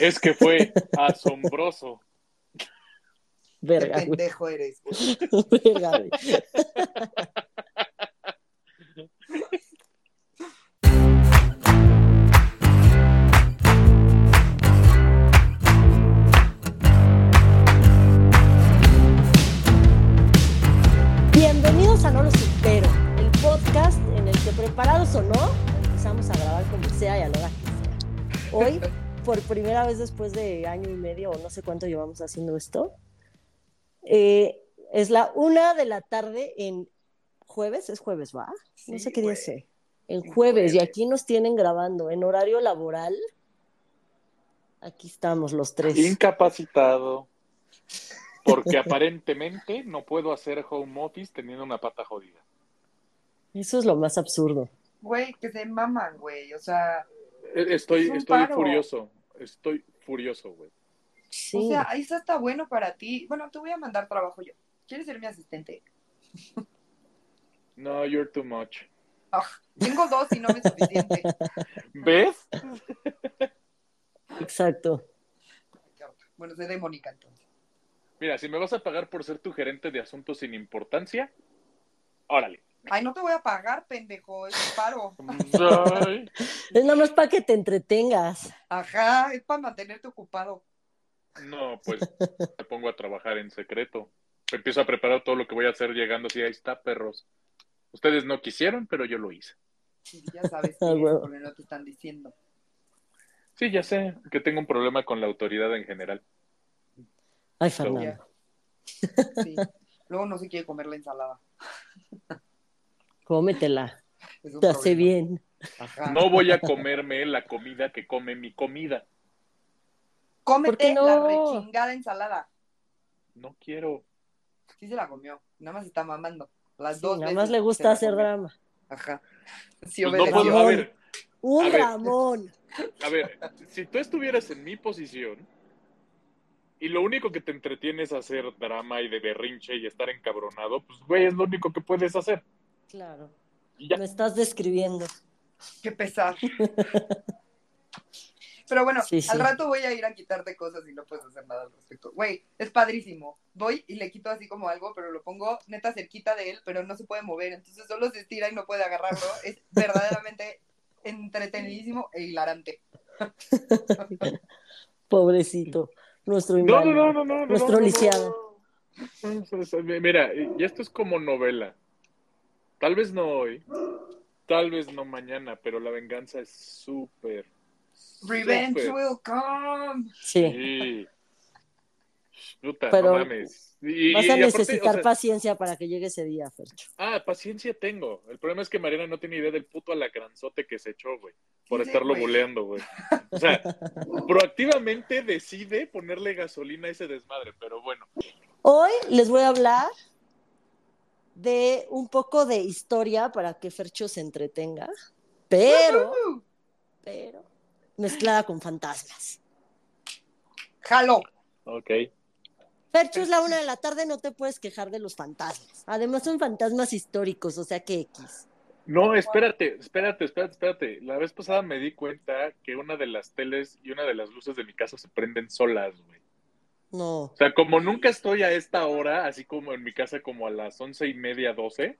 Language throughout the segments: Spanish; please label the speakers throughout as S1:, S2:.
S1: Es que fue asombroso.
S2: Verga,
S3: Qué
S2: güey.
S3: pendejo eres. güey.
S2: Verga, güey. Bienvenidos a No Lo Supero, el podcast en el que preparados o no, empezamos a grabar como sea y a la hora que sea. Hoy, por primera vez después de año y medio o no sé cuánto llevamos haciendo esto, eh, es la una de la tarde en jueves, es jueves, ¿va? no
S3: Sí,
S2: sé qué día
S3: güey.
S2: es. En
S3: En
S2: jueves, y
S3: jueves.
S2: aquí nos tienen grabando en horario laboral. Aquí estamos los tres.
S1: Incapacitado. Porque aparentemente no puedo hacer home office teniendo una pata jodida.
S2: Eso es lo más absurdo.
S3: Güey, que se maman, güey. O sea,
S1: Estoy,
S3: Es un
S1: estoy
S3: paro.
S1: furioso. Estoy furioso, güey.
S2: Sí.
S3: o sea, eso está bueno para ti. Bueno, te voy a mandar trabajo yo. ¿Quieres ser mi asistente?
S1: No, you're too much.
S3: Ah, tengo dos y no me es suficiente.
S1: ¿Ves?
S2: Exacto.
S3: Bueno, sé de Mónica entonces.
S1: Mira, si me vas a pagar por ser tu gerente de asuntos sin importancia, órale.
S3: Ay, no te voy a pagar, pendejo. Es un paro.
S1: Ay,
S2: Es nada más para que te entretengas.
S3: Ajá, es para mantenerte ocupado.
S1: no, pues me pongo a trabajar en secreto. Empiezo a preparar todo lo que voy a hacer llegando así, ahí está, perros. Ustedes no quisieron, pero yo lo hice.
S3: Sí, ya sabes
S2: Ah,
S3: que porque no te están diciendo.
S1: Sí, ya sé que tengo un problema con la autoridad en general.
S2: Ay, Fernando.
S3: Sí. Luego no se quiere comer la ensalada.
S2: Cómetela. Te hace
S3: problema.
S2: bien.
S3: Ajá.
S1: No voy a comerme la comida que come mi comida.
S2: ¿Por qué
S3: Cómete
S2: no?
S3: la rechingada ensalada.
S1: No quiero.
S3: Sí se la comió. Nada más está mamando. Las
S2: Sí,
S3: dos
S2: nada
S3: veces
S2: más le gusta hacer
S3: comió.
S2: drama.
S3: Ajá. Sí,
S1: Pues no
S3: obedeció.
S1: puedo. A ver,
S2: Un
S1: A ver.
S2: Ramón.
S1: a ver, si tú estuvieras en mi posición y lo único que te entretiene es hacer drama y de berrinche y estar encabronado, pues güey, es lo único que puedes hacer.
S2: Claro.
S1: Ya.
S2: Me estás describiendo.
S3: Qué pesar. Pero bueno,
S2: Sí, sí.
S3: al rato voy a ir a quitarte cosas y no puedes hacer nada al respecto. Güey, es padrísimo. Voy y le quito así como algo, pero lo pongo neta cerquita de él, pero no se puede mover. Entonces solo se estira y no puede agarrarlo. Es verdaderamente entretenidísimo e hilarante.
S2: Pobrecito. Nuestro
S1: No, no, no, no, no, no.
S2: Nuestro
S1: no, no,
S2: lisiado.
S1: no. Mira, y esto es como novela. Tal vez no hoy, tal vez no mañana, pero la venganza es súper.
S3: Revenge
S1: súper-
S3: will come.
S2: Sí.
S1: Sí. Puta,
S2: Pero
S1: no mames. Y-
S2: Vas
S1: y
S2: a
S1: aparte,
S2: necesitar
S1: o sea,
S2: paciencia para que llegue ese día, Fercho.
S1: Ah, paciencia tengo. El problema es que Mariana no tiene idea del puto alacranzote que se echó, güey. Por estarlo
S3: güey.
S1: buleando, güey. O sea, proactivamente decide ponerle gasolina a ese desmadre, pero bueno.
S2: Hoy les voy a hablar de un poco de historia para que Fercho se entretenga, pero, pero, mezclada con fantasmas.
S3: Jalo.
S1: Ok.
S2: Fercho es la una de la tarde, no te puedes quejar de los fantasmas. Además son fantasmas históricos, o sea que X.
S1: No, espérate, espérate, espérate, espérate. La vez pasada me di cuenta que una de las teles y una de las luces de mi casa se prenden solas, güey.
S2: No.
S1: O sea, como nunca estoy a esta hora, así como en mi casa como a las once y media, doce.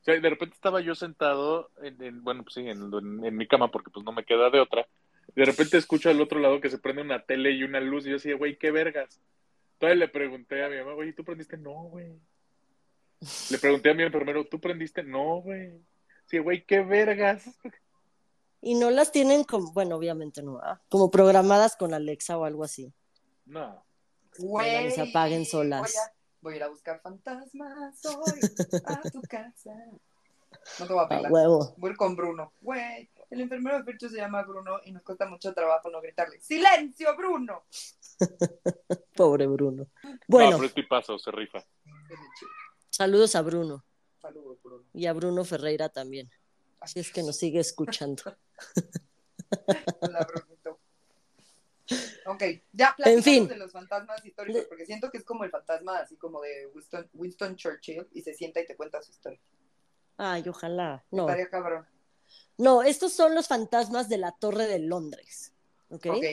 S1: O sea, de repente estaba yo sentado, en, en- bueno, pues sí, en, en- en mi cama, porque pues no me queda de otra. De repente escucho al otro lado que se prende una tele y una luz, y yo decía, güey, qué vergas. Entonces le pregunté a mi mamá, güey, ¿tú prendiste? No, güey. Le pregunté a mi enfermero, ¿tú prendiste? No, güey. Sí, güey, qué vergas.
S2: Y no las tienen como, bueno, obviamente no, como programadas con Alexa o algo así.
S1: No.
S3: Güey.
S2: se apaguen solas.
S3: Voy a, voy a ir a buscar fantasmas hoy a tu casa. No te voy a
S2: A
S3: pelar.
S2: huevo.
S3: Voy con Bruno. Güey, el enfermero de Fercho se llama Bruno y nos cuesta mucho trabajo no gritarle. ¡Silencio, Bruno!
S2: Pobre Bruno.
S1: No,
S2: Bueno,
S1: pero es tipazo, se rifa.
S2: saludos a Bruno
S3: Saludos, Bruno.
S2: y a Bruno Ferreira también. Así es que nos sigue escuchando.
S3: Hola, Brunito. Ok, ya
S2: En fin.
S3: de los fantasmas históricos, porque siento que es como el fantasma así como de Winston, Winston Churchill y se sienta y te cuenta su historia.
S2: Ay, ojalá. No,
S3: Estaría cabrón.
S2: no, estos son los fantasmas de la Torre de Londres. ¿Ok?
S3: Ok.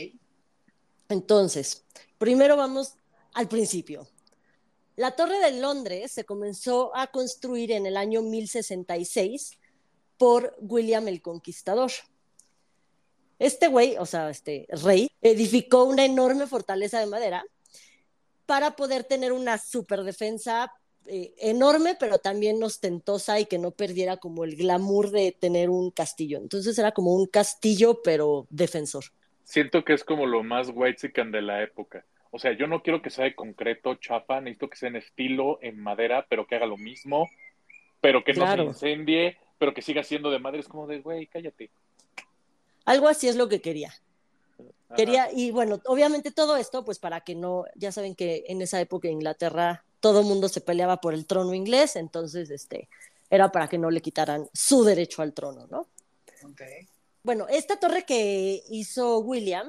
S2: Entonces, primero vamos al principio. La Torre de Londres se comenzó a construir en el año 1066 por William el Conquistador. Este güey, o sea, este rey, edificó una enorme fortaleza de madera para poder tener una super defensa eh, enorme, pero también ostentosa y que no perdiera como el glamour de tener un castillo. Entonces era como un castillo, pero defensor.
S1: Siento que es como lo más white de la época. O sea, yo no quiero que sea de concreto, chapa, necesito que sea en estilo, en madera, pero que haga lo mismo, pero que no se incendie, pero que siga siendo de madera. Es como de, güey, cállate.
S2: Algo así es lo que quería. Quería, y bueno, obviamente todo esto, pues para que no, ya saben que en esa época en Inglaterra todo el mundo se peleaba por el trono inglés, entonces este, era para que no le quitaran su derecho al trono, ¿no? Bueno, esta torre que hizo William,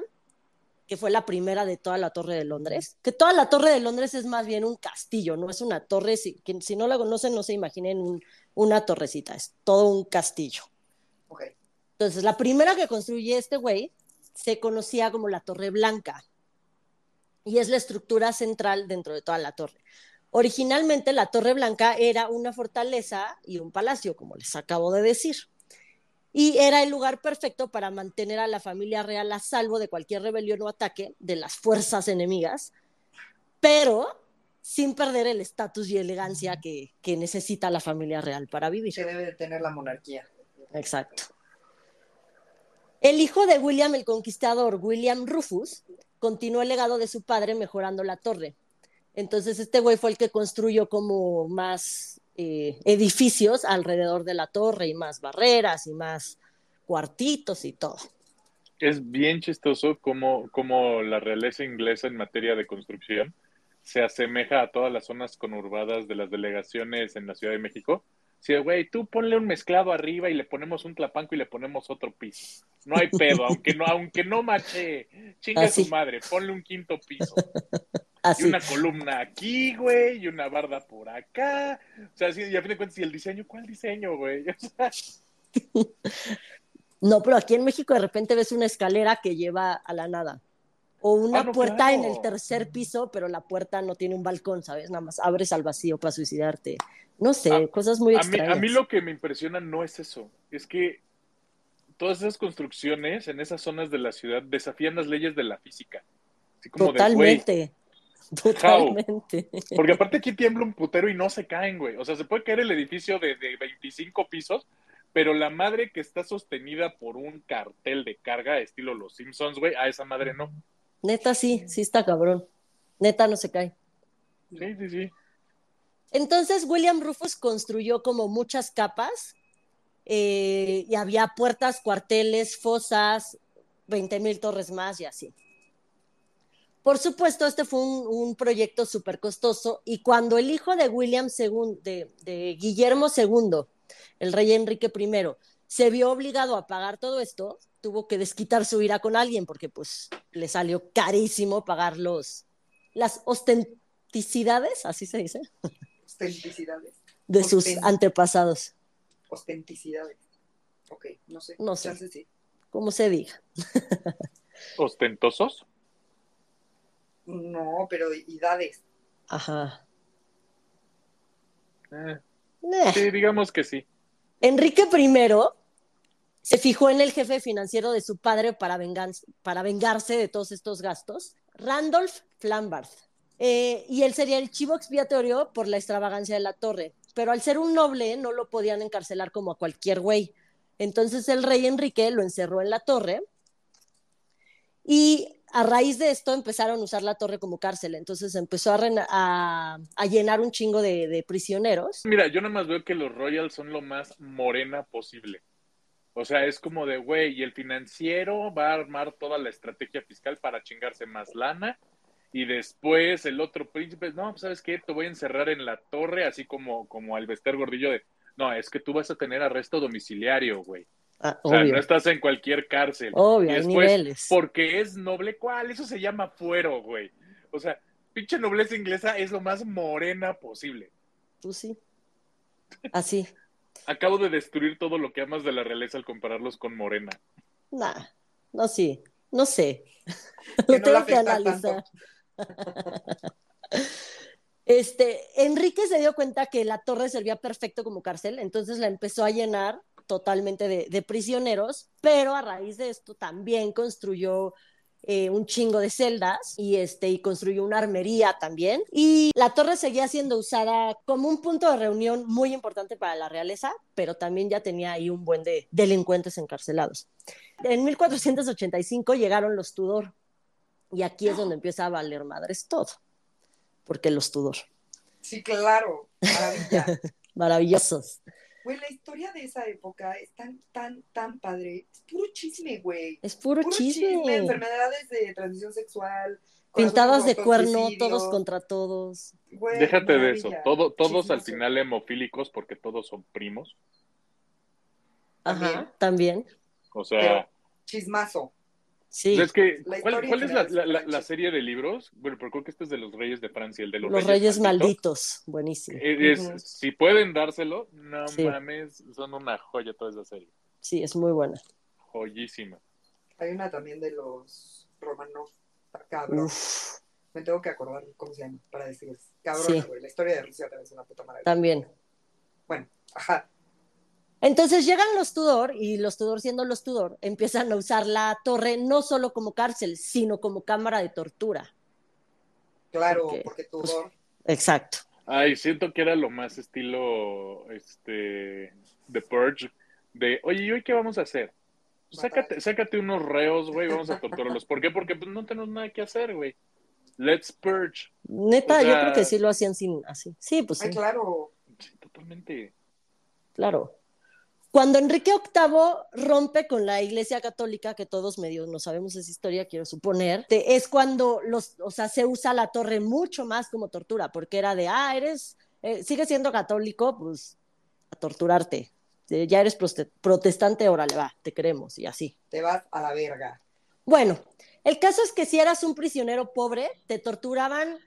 S2: que fue la primera de toda la torre de Londres, que toda la torre de Londres es más bien un castillo, no es una torre, si, que, si no la conocen no se imaginen una torrecita, es todo un castillo. Entonces, la primera que construye este güey se conocía como la Torre Blanca y es la estructura central dentro de toda la torre. Originalmente la Torre Blanca era una fortaleza y un palacio, como les acabo de decir, y era el lugar perfecto para mantener a la familia real a salvo de cualquier rebelión o ataque de las fuerzas enemigas, pero sin perder el estatus y elegancia que, que, necesita la familia real para vivir.
S3: Se debe de tener la monarquía.
S2: Exacto. El hijo de William el Conquistador, William Rufus, continuó el legado de su padre mejorando la torre. Entonces este güey fue el que construyó como más eh, edificios alrededor de la torre y más barreras y más cuartitos y todo.
S1: Es bien chistoso cómo, cómo la realeza inglesa en materia de construcción se asemeja a todas las zonas conurbadas de las delegaciones en la Ciudad de México Sí, güey, tú ponle un mezclado arriba y le ponemos un clapanco y le ponemos otro piso. No hay pedo, aunque no, aunque no mache, chinga su madre, ponle un quinto piso. Y una columna aquí, güey, y una barda por acá. O sea, sí, y a fin de cuentas, ¿y el diseño? ¿Cuál diseño, güey?
S2: no, pero aquí en México de repente ves una escalera que lleva a la nada. O una ah, puerta en el tercer piso, pero la puerta no tiene un balcón, ¿sabes? Nada más abres al vacío para suicidarte. No sé, ah, cosas muy extrañas.
S1: A mí, lo que me impresiona no es eso, es que todas esas construcciones en esas zonas de la ciudad desafían las leyes de la física.
S2: Totalmente. Totalmente.
S1: Porque aparte aquí tiembla un putero y no se caen, güey. O sea, se puede caer el edificio de, de 25 pisos, pero la madre que está sostenida por un cartel de carga, estilo Los Simpsons, güey, a esa madre no.
S2: Neta sí, sí está cabrón. Neta no se cae.
S1: Sí, sí, sí.
S2: Entonces William Rufus construyó como muchas capas eh, y había puertas, cuarteles, fosas, 20 mil torres más y así. Por supuesto, este fue un, proyecto súper costoso y cuando el hijo de William II, de, de Guillermo II, el rey Enrique I, se vio obligado a pagar todo esto, tuvo que desquitar su ira con alguien porque pues le salió carísimo pagar los, las ostenticidades, así se dice.
S3: Ostenticidades.
S2: De sus antepasados.
S3: Ostenticidades. Ok, no sé.
S2: No sé. ¿Cómo se diga?
S1: ¿Ostentosos?
S3: No, pero idades.
S2: Ajá.
S1: Eh, eh. Sí, digamos que sí.
S2: Enrique I se fijó en el jefe financiero de su padre para, vengarse de todos estos gastos, Randolph Flambard. Eh, y él sería el chivo expiatorio por la extravagancia de la torre. Pero al ser un noble, no lo podían encarcelar como a cualquier güey. Entonces el rey Enrique lo encerró en la torre y a raíz de esto empezaron a usar la torre como cárcel. Entonces empezó a, llenar un chingo de, prisioneros.
S1: Mira, yo nada más veo que los Royals son lo más morena posible. O sea, es como de, güey, y el financiero va a armar toda la estrategia fiscal para chingarse más lana y después el otro príncipe, no, pues, sabes qué, te voy a encerrar en la torre, así como, como al Bester Gordillo de, no, es que tú vas a tener arresto domiciliario, güey. Ah, o sea, no estás en cualquier cárcel.
S2: Obvio, después, niveles.
S1: Porque es noble, ¿cuál? Eso se llama fuero, güey. O sea, pinche nobleza inglesa es lo más morena posible.
S2: Tú pues sí. Así.
S1: Acabo de destruir todo lo que amas de la realeza al compararlos con morena.
S2: Nah, no sí. No sé. Lo
S3: no
S2: tengo que analizar. Este, Enrique se dio cuenta que la torre servía perfecto como cárcel, entonces la empezó a llenar totalmente de, de prisioneros, pero a raíz de esto también construyó eh, un chingo de celdas y, este, y construyó una armería también. Y la torre seguía siendo usada como un punto de reunión muy importante para la realeza, pero también ya tenía ahí un buen de delincuentes encarcelados. En 1485 llegaron los Tudor y aquí es donde empieza a valer madres todo, porque los Tudor,
S3: Sí, claro. Maravilla.
S2: maravillosos.
S3: Güey, la historia de esa época es tan, tan, tan padre. Es puro chisme, güey.
S2: Es puro,
S3: Puro
S2: chisme.
S3: Enfermedades de transmisión sexual.
S2: Pintadas de cuerno, todos contra todos.
S3: Güey,
S1: Déjate de eso. Todo, todos al final hemofílicos porque todos son primos.
S2: Ajá, también.
S1: O sea,
S3: Pero- Chismazo.
S2: Sí,
S1: es que, ¿cuál, es la, la- serie de libros? Bueno, pero creo que este es de los Reyes de Francia, el de los,
S2: los reyes
S1: Malditos.
S2: malditos, buenísimo.
S1: Es-
S3: Ujú.
S1: Si pueden dárselo, no
S2: Sí.
S1: mames, son una joya toda esa serie.
S2: Sí, es muy buena.
S1: Joyísima.
S3: Hay una también de los Romanov. Está Cabrón.
S2: Uf,
S3: Me tengo que acordar cómo se llama para decirles. Cabrón,
S2: Sí.
S3: güey. La historia de Rusia también es una puta maravilla.
S2: también.
S3: Bueno, ajá.
S2: Entonces llegan los Tudor y los Tudor siendo los Tudor empiezan a usar la torre no solo como cárcel, sino como cámara de tortura.
S3: Claro,
S2: Porque,
S3: porque
S2: pues,
S3: Tudor.
S2: Exacto.
S1: Ay, siento que era lo más estilo este The Purge de, oye, ¿y hoy qué vamos a hacer? Pues sácate, sácate unos reos, güey, vamos a torturarlos. ¿Por qué? Porque pues, no tenemos nada que hacer, güey. Let's purge.
S2: Neta,
S1: O
S2: yo creo que sí lo hacían sin así. Sí, pues sí,
S3: Ay, claro.
S1: Sí, totalmente.
S2: claro. Cuando Enrique VIII rompe con la Iglesia Católica, que todos medio no sabemos esa historia, quiero suponer, te- es cuando los, o sea, se usa la torre mucho más como tortura, porque era de, ah, eres, eh, sigues siendo católico, pues a torturarte. Eh, ya eres protestante, órale, va, te queremos y así.
S3: Te vas a la verga.
S2: Bueno, el caso es que si eras un prisionero pobre, te torturaban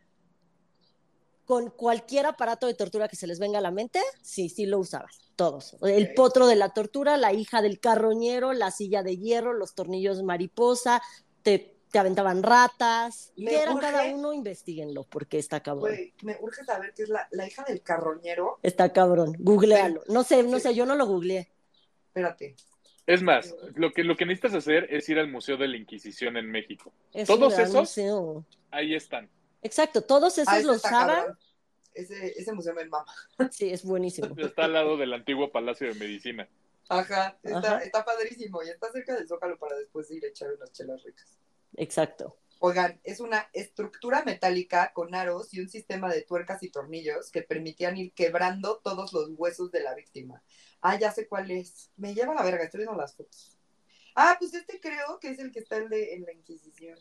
S2: con cualquier aparato de tortura que se les venga a la mente, sí, sí lo usabas, todos. El potro de la tortura, la hija del carroñero, la silla de hierro, los tornillos mariposa, te, te aventaban ratas.
S3: Me
S2: ¿Qué era
S3: urge-
S2: cada uno? Investíguenlo, porque está cabrón.
S3: Güey, me urge saber qué es la, la hija del carroñero.
S2: Está cabrón, googlealo. No sé, no
S3: Sí.
S2: sé, yo no lo googleé.
S3: Espérate.
S1: Es más, lo que, lo que necesitas hacer es ir al Museo de la Inquisición en México.
S2: Es
S1: ¿Todos esos?
S2: museo.
S1: Ahí están.
S2: Exacto, todos esos
S3: Ah, ese
S2: lo
S3: está
S2: usaban.
S3: Ese, ese museo me mama.
S2: Sí, es buenísimo.
S1: Está al lado del antiguo Palacio de Medicina.
S3: Ajá, está,
S2: Ajá.
S3: está padrísimo y está cerca del Zócalo para después ir a echar unas chelas ricas.
S2: Exacto.
S3: Oigan, es una estructura metálica con aros y un sistema de tuercas y tornillos que permitían ir quebrando todos los huesos de la víctima. Ah, ya sé cuál es. Me lleva la verga, estoy viendo las fotos. Ah, pues este creo que es el que está el de, en la Inquisición.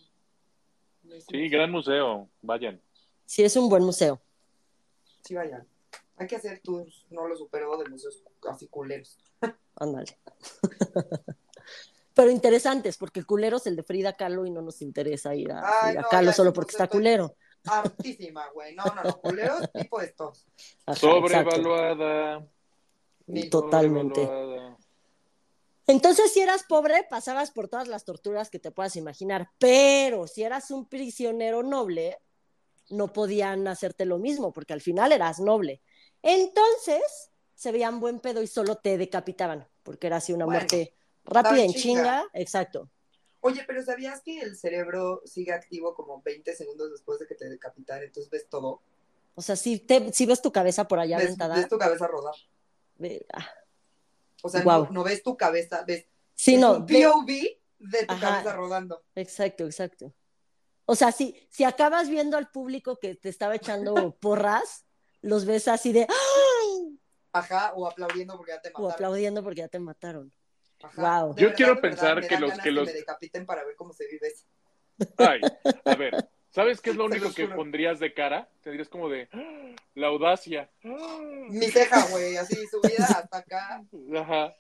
S1: Sí, gran museo. Vayan.
S2: Sí, es un buen museo.
S3: Sí, vayan. Hay que hacer tours, no lo supero, de museos así culeros.
S2: Ándale. Pero interesantes, porque culero es el de Frida Kahlo y no nos interesa ir a
S3: Ay,
S2: Frida
S3: no,
S2: Kahlo
S3: ya,
S2: solo porque está culero.
S3: Hartísima, güey. No, no, no, culeros tipo estos.
S2: Ajá.
S1: Sobrevaluada.
S2: Totalmente.
S1: Sobrevaluada.
S2: Entonces, si eras pobre, pasabas por todas las torturas que te puedas imaginar, pero si eras un prisionero noble, no podían hacerte lo mismo, porque al final eras noble. Entonces, se veían buen pedo y solo te decapitaban, porque era así una
S3: Bueno,
S2: muerte rápida, en
S3: chinga.
S2: Exacto.
S3: Oye, pero ¿sabías que el cerebro sigue activo como 20 segundos después de que te decapitan? Entonces ves todo.
S2: O sea, si, te, si ves tu cabeza por allá
S3: Ves,
S2: aventada,
S3: ves tu cabeza rodar.
S2: ah,
S3: O sea, no, no ves tu cabeza, ves
S2: sí, no,
S3: un
S2: ve-
S3: POV de tu
S2: Ajá.
S3: cabeza rodando.
S2: Exacto, exacto. O sea, si, si acabas viendo al público que te estaba echando porras, los ves así de ¡ay!
S3: Ajá, o aplaudiendo porque ya te
S2: o
S3: mataron.
S2: aplaudiendo porque ya te mataron.
S3: Ajá. De
S1: Yo
S3: verdad,
S1: quiero
S3: verdad,
S1: pensar que los- que los-
S3: me decapiten para ver cómo se vive eso.
S1: Ay, a ver, ¿sabes qué es lo único que pondrías de cara? Tendrías como de ¡ah! la audacia.
S3: Mi ceja, güey, así subida hasta acá.
S1: Ajá.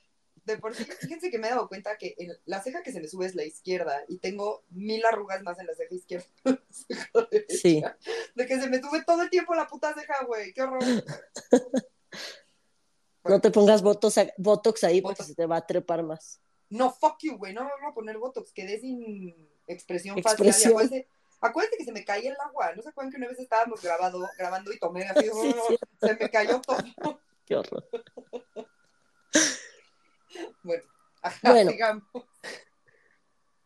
S3: De por sí, fíjense que me he dado cuenta que la ceja que se me sube es la izquierda y tengo mil arrugas más en la ceja izquierda.
S2: Sí.
S3: De que se me sube todo el tiempo la puta ceja, güey. Qué horror.
S2: No te pongas botox, botox ahí porque se te va a trepar más.
S3: No, fuck you, güey, no me voy a poner Botox, quedé sin expresión,
S2: Expresión.
S3: facial. Acuérdate, que se me caía el agua, ¿no se acuerdan que una vez estábamos grabado, grabando y tomé así,
S2: Sí, sí.
S3: se me cayó todo?
S2: Qué horror.
S3: Bueno, ajá,
S2: Bueno.
S3: sigamos.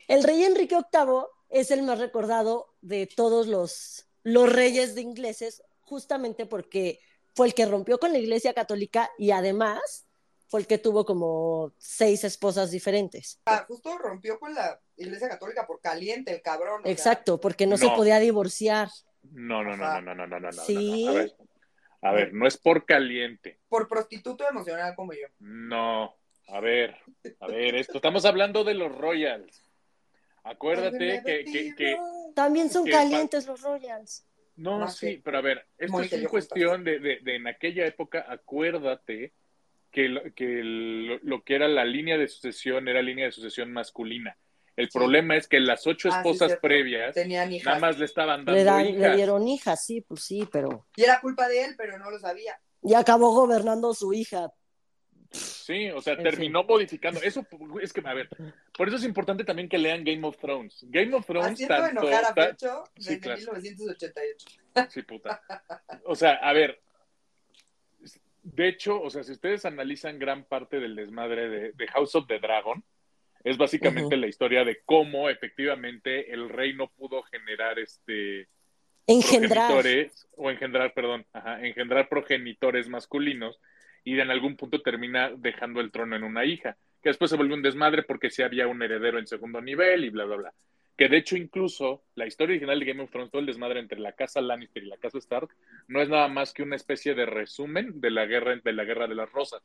S2: El rey Enrique VIII es el más recordado de todos los, los reyes de ingleses, justamente porque fue el que rompió con la iglesia católica y además fue el que tuvo como seis esposas diferentes.
S3: Ah, justo rompió con la iglesia católica por caliente, el cabrón. o sea,
S2: Exacto, porque no, se podía divorciar.
S1: No, no, no,
S3: Ajá.
S1: no, no, no, no, no, no,
S2: Sí.
S1: no. A ver, a ver, no es por caliente.
S3: por prostituto emocional como yo.
S1: No. A ver, a ver, esto. Estamos hablando de los Royals. Acuérdate que, que, que-
S2: También son
S1: Que
S2: calientes los Royals.
S1: No, sí, pero a ver, esto es cuestión de, de- de en aquella época, acuérdate que, lo, que lo, lo que era la línea de sucesión era línea de sucesión masculina. El
S3: Sí.
S1: problema es que las ocho
S3: Ah, sí,
S1: esposas previas
S3: Tenían hijas.
S1: nada más le estaban dando
S2: Le, dan- le
S1: hijas.
S2: dieron hijas, sí, pues sí, pero
S3: Y era culpa de él, pero no lo sabía.
S2: y acabó gobernando su hija.
S1: Sí, o sea,
S2: En
S1: terminó modificando. Eso es que, a ver, por eso es importante también que lean Game of Thrones. Game of Thrones
S3: Haciendo
S1: tanto...
S3: enojar a Pecho
S1: Sí,
S3: desde
S1: claro.
S3: 1988.
S1: Sí, puta. O sea, a ver. De hecho, o sea, si ustedes analizan gran parte del desmadre de, de House of the Dragon, es básicamente la historia de cómo efectivamente el rey no pudo generar este
S2: Engendrar.
S1: progenitores, o engendrar, perdón, ajá, engendrar progenitores masculinos, y en algún punto termina dejando el trono en una hija, que después se volvió un desmadre porque sí había un heredero en segundo nivel y bla, bla, bla. Que de hecho, incluso la historia original de Game of Thrones, todo el desmadre entre la casa Lannister y la casa Stark, no es nada más que una especie de resumen de la guerra, de la guerra de las rosas.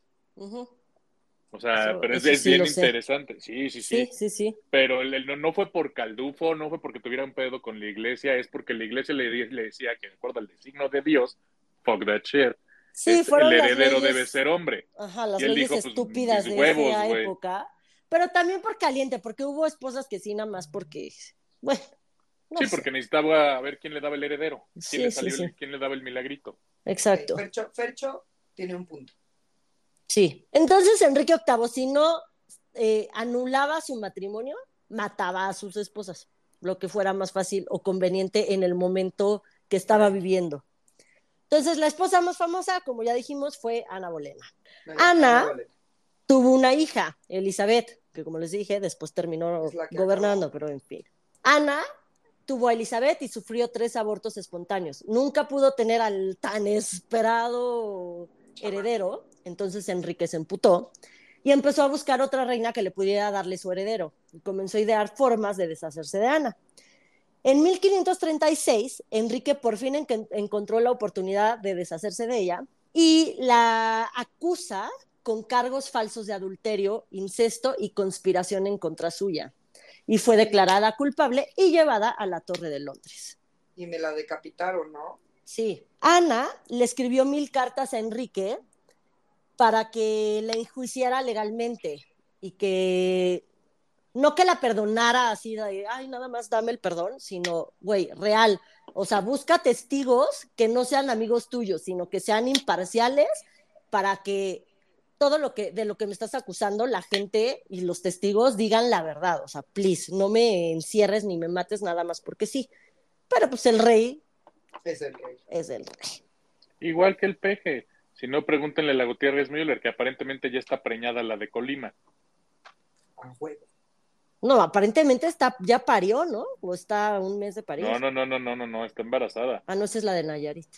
S1: O sea,
S2: Eso-
S1: pero es,
S2: eso
S1: es
S2: sí
S1: bien interesante. Sí, sí, sí.
S2: Sí, sí, sí.
S1: Pero el- el- no, no fue por Caldufo, no fue porque tuviera un pedo con la iglesia, es porque la iglesia le, le decía que, de acuerdo al designio de Dios, fuck that shit.
S2: Sí,
S1: es-
S2: fueron
S1: el
S2: las
S1: heredero
S2: leyes-
S1: debe ser hombre.
S2: Ajá, las
S1: Y él
S2: leyes
S1: dijo, pues,
S2: estúpidas de
S1: huevos,
S2: esa época. Pero también por caliente, porque hubo esposas que sí, nada más porque, bueno. no
S1: sí,
S2: sé.
S1: porque necesitaba ver quién le daba el heredero, quién,
S2: Sí,
S1: le,
S2: sí,
S1: salió
S2: sí.
S1: quién le daba el milagrito.
S2: Exacto.
S3: Fercho, Fercho tiene un punto.
S2: Sí. Entonces Enrique VIII, si no eh, anulaba su matrimonio, mataba a sus esposas, lo que fuera más fácil o conveniente en el momento que estaba viviendo. Entonces, la esposa más famosa, como ya dijimos, fue Ana Bolena. Ana. Tuvo una hija, Elizabeth, que como les dije, después terminó gobernando, pero en fin. Ana tuvo a Elizabeth y sufrió tres abortos espontáneos. Nunca pudo tener al tan esperado heredero, entonces Enrique se emputó y empezó a buscar otra reina que le pudiera darle su heredero. Y comenzó a idear formas de deshacerse de Ana. En 1536, Enrique por fin en- encontró la oportunidad de deshacerse de ella y la acusa con cargos falsos de adulterio, incesto y conspiración en contra suya. Y fue declarada culpable y llevada a la Torre de Londres.
S3: Y me la decapitaron, ¿no?
S2: Sí. Ana le escribió mil cartas a Enrique para que la enjuiciara legalmente y que no que la perdonara así de, ay, nada más dame el perdón, sino, güey, real. O sea, busca testigos que no sean amigos tuyos, sino que sean imparciales para que todo lo que de lo que me estás acusando, la gente y los testigos digan la verdad. O sea, please, no me encierres ni me mates nada más porque sí. Pero pues el rey
S3: Es el rey.
S2: es el rey.
S1: Igual que el peje. Si no, pregúntenle a la Gutiérrez Müller, que aparentemente ya está preñada la de Colima.
S3: A huevo.
S2: No, aparentemente está, ya parió, ¿no? O está un mes de parir.
S1: No, no, no, no, no, no, no, está embarazada.
S2: Ah, no, esa es la de Nayarit.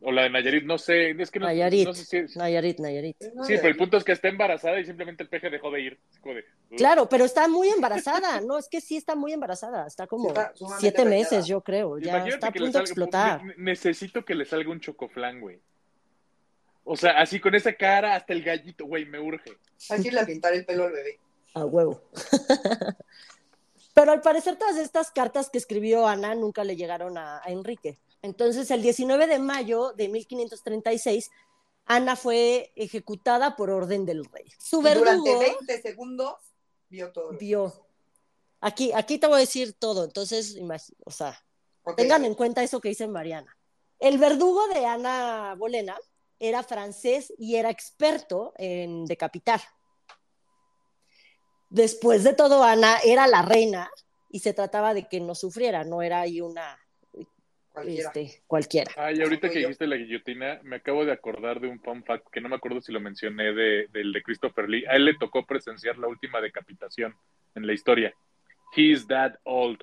S1: O la de Nayarit, no sé, es que no,
S2: Nayarit.
S1: no sé si es-
S2: Nayarit, Nayarit.
S1: Sí, pero el punto es que está embarazada y simplemente el peje dejó de ir. De, uh,
S2: Claro, pero está muy embarazada. No, es que sí está muy embarazada. Está como
S3: está
S2: siete meses, yo creo. Ya
S1: Imagínate
S2: está a
S1: le
S2: punto de
S1: salga-
S2: explotar.
S1: ne- necesito que le salga un chocoflán, güey. O sea, así con esa cara hasta el gallito, güey, me urge.
S3: Hay que irle a pintar el pelo al bebé.
S2: A huevo. Pero al parecer todas estas cartas que escribió Ana nunca le llegaron a, a Enrique. Entonces, el 19 de mayo de 1536, Ana fue ejecutada por orden del rey. Su verdugo
S3: durante 20 segundos vio todo.
S2: vio. Aquí, aquí te voy a decir todo, entonces, o sea, tengan en cuenta eso que dice Mariana. El verdugo de Ana Bolena era francés y era experto en decapitar. después de todo, Ana era la reina y se trataba de que no sufriera, no era ahí una
S3: Cualquiera.
S2: este, cualquiera.
S1: Ay, ahorita que dijiste la guillotina, me acabo de acordar de un fun fact que no me acuerdo si lo mencioné de, del de Christopher Lee. A él le tocó presenciar la última decapitación en la historia. He is that old.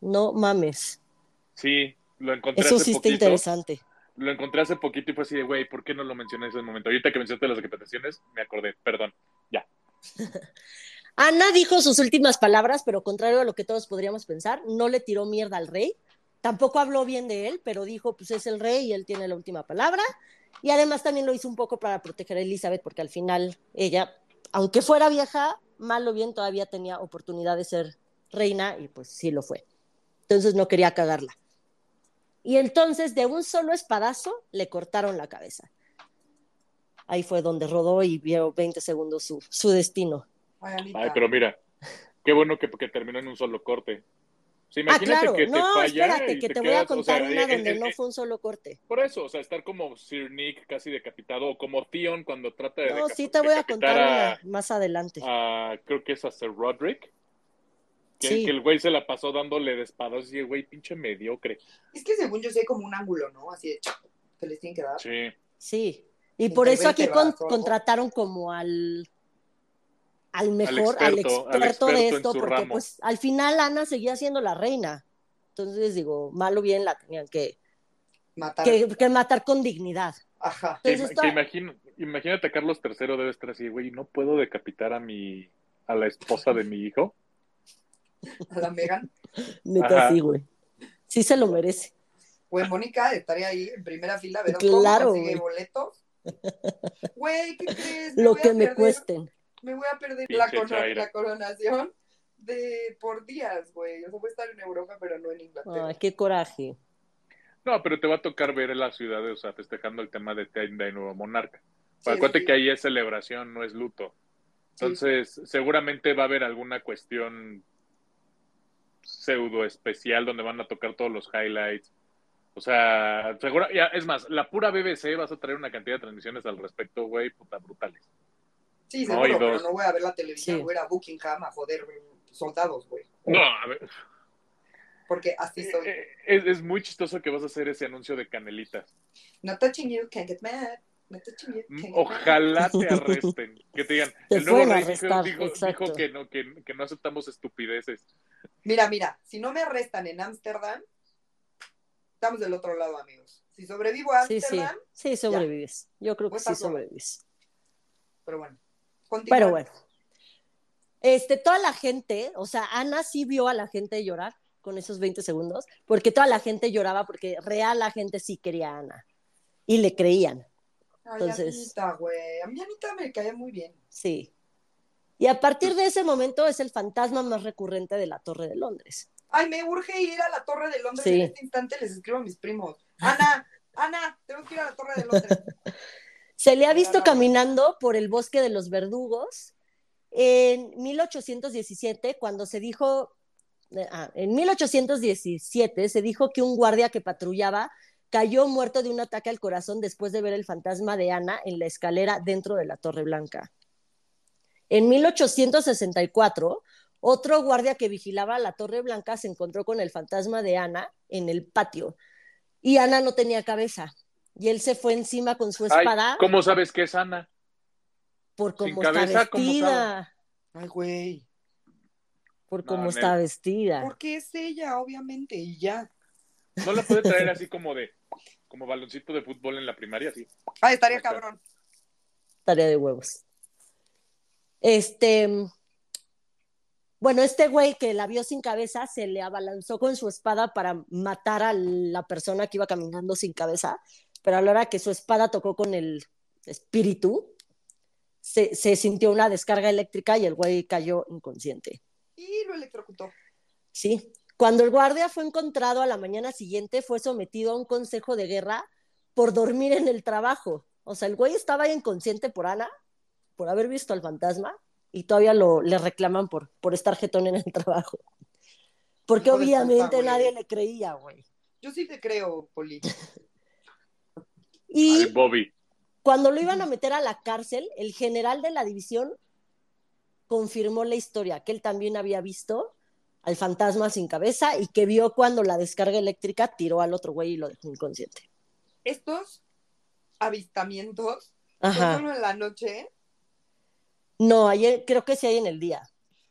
S2: No mames.
S1: Sí, lo encontré
S2: Eso
S1: hace
S2: sí está
S1: poquito.
S2: interesante.
S1: Lo encontré hace poquito y fue así de, güey, ¿por qué no lo mencioné en ese momento? Ahorita que mencionaste las decapitaciones, me acordé, perdón. Ya.
S2: Ana dijo sus últimas palabras, pero contrario a lo que todos podríamos pensar, no le tiró mierda al rey. Tampoco habló bien de él, pero dijo, pues es el rey y él tiene la última palabra. Y además también lo hizo un poco para proteger a Elizabeth, porque al final ella, aunque fuera vieja, mal o bien todavía tenía oportunidad de ser reina y pues sí lo fue. Entonces no quería cagarla. Y entonces de un solo espadazo le cortaron la cabeza. Ahí fue donde rodó y vio 20 segundos su, su destino.
S3: Ay,
S1: pero mira, qué bueno que, que terminó en un solo corte.
S2: Ah,
S1: imagínate
S2: claro.
S1: que te
S2: No,
S1: falla
S2: espérate,
S1: y
S2: que
S1: te
S2: te voy a
S1: o
S2: contar
S1: sea,
S2: una
S1: eh,
S2: donde
S1: eh,
S2: no fue un solo corte.
S1: Por eso, o sea, estar como Sir Nick casi decapitado, o como Theon cuando trata de
S2: No, sí te voy a contar
S1: a-
S2: una más adelante.
S1: a- creo que es a Sir Roderick. Que,
S2: Sí.
S1: que el güey se la pasó dándole de espadas y el güey pinche mediocre.
S3: Es que según yo sé como un ángulo, ¿no? Así de que les tienen que dar.
S1: Sí.
S2: Sí. Y por eso aquí con- contrataron como al al mejor, al experto,
S1: experto, al experto
S2: de esto, porque
S1: ramo.
S2: pues al final Ana seguía siendo la reina. Entonces digo, mal o bien la tenían que,
S3: Matar.
S2: que, que matar con dignidad.
S3: Ajá.
S1: Que,
S2: Entonces,
S1: que
S2: está-
S1: imagino- imagínate a Carlos III debe estar así, güey, no puedo decapitar a mi a la esposa de mi hijo.
S3: A la Megan.
S2: Neta,
S1: Ajá.
S2: sí, güey. Sí se lo merece.
S3: Güey, Mónica estaría ahí en primera fila, ¿verdad?
S2: Claro,
S3: ¿Cómo boletos? Güey, ¿qué crees?
S2: Lo
S3: voy a
S2: que me
S3: perder-
S2: cuesten.
S3: Me voy a perder la, coronación de por días, güey. O sea, voy a estar en Europa, pero no en Inglaterra.
S2: Ay, qué coraje.
S1: No, pero te va a tocar ver en la ciudad, o sea, festejando el tema de, de nuevo monarca.
S3: Sí,
S1: Acuérdate
S3: sí,
S1: que ahí es celebración, no es luto.
S3: sí.
S1: Entonces, seguramente va a haber alguna cuestión pseudo especial donde van a tocar todos los highlights. O sea, seguro, ya, es más, la pura BBC vas a traer una cantidad de transmisiones al respecto, güey, puta, brutales.
S3: Sí,
S1: No,
S3: seguro,
S1: y
S3: pero no voy a ver la televisión,
S2: Sí.
S3: voy a ir a Buckingham a joder güey, soldados, güey.
S1: No, a ver,
S3: Porque así soy.
S1: eh, es, es muy chistoso que vas a hacer ese anuncio de canelitas.
S3: Not touching you, can't get mad. Not touching you, can't get mad.
S1: Ojalá te arresten, que te digan,
S2: Te
S1: el nuevo rey dijo,
S2: arrestar,
S1: dijo- que, no, que, que no aceptamos estupideces.
S3: Mira, mira, si no me arrestan en Ámsterdam, estamos del otro lado, amigos. Si sobrevivo a
S2: Sí, sí.
S3: Ámsterdam,
S2: Sí, sobrevives. Yo creo que
S3: Pues
S2: sí
S3: está bueno.
S2: sobrevives.
S3: pero bueno. Continúa.
S2: Pero bueno. Este, toda la gente, o sea, Ana sí vio a la gente llorar con esos 20 segundos, porque toda la gente lloraba porque real la gente sí quería a Ana y le creían,
S3: Ay,
S2: entonces-
S3: Anita, güey. A mí Anita me caía muy bien.
S2: sí. Y a partir de ese momento es el fantasma más recurrente de la Torre de Londres.
S3: Ay, me urge ir a la Torre de Londres
S2: Sí.
S3: en este instante. Les escribo a mis primos. Ana, Ana, tengo que ir a la Torre de Londres.
S2: Se le ha visto caminando por el bosque de los verdugos en 1817, cuando se dijo, ah, en 1817 se dijo que un guardia que patrullaba cayó muerto de un ataque al corazón después de ver el fantasma de Ana en la escalera dentro de la Torre Blanca. En 1864, otro guardia que vigilaba la Torre Blanca se encontró con el fantasma de Ana en el patio y Ana no tenía cabeza. Y él se fue encima con su
S1: Ay,
S2: espada
S1: ¿Cómo sabes que es Ana?
S2: por
S1: sin
S2: cómo está
S1: cabeza, ¿cómo
S2: vestida.
S3: Ay, güey.
S2: Por cómo está vestida.
S3: Porque es ella, obviamente, y ya.
S1: No la puede traer así como de, como baloncito de fútbol en la primaria, sí.
S3: Ay, estaría cabrón.
S2: Tarea de huevos. Este. Bueno, este güey que la vio sin cabeza se le abalanzó con su espada para matar a la persona que iba caminando sin cabeza, pero a la hora que su espada tocó con el espíritu, se, se sintió una descarga eléctrica y el güey cayó inconsciente.
S3: Y lo electrocutó.
S2: Sí. Cuando el guardia fue encontrado a la mañana siguiente, fue sometido a un consejo de guerra por dormir en el trabajo. O sea, el güey estaba inconsciente por Ana, por haber visto al fantasma, y todavía lo, le reclaman por, por estar jetón en el trabajo. Porque
S3: Hijo
S2: obviamente
S3: güey.
S2: nadie le creía, güey.
S3: Yo sí te creo, Poli.
S2: Y
S1: Ay, Bobby.
S2: cuando lo iban a meter a la cárcel, el general de la división confirmó la historia, que él también había visto al fantasma sin cabeza y que vio cuando la descarga eléctrica tiró al otro güey y lo dejó inconsciente.
S3: Estos avistamientos
S2: Ajá.
S3: son solo en la noche.
S2: No, ayer creo que sí hay en el día.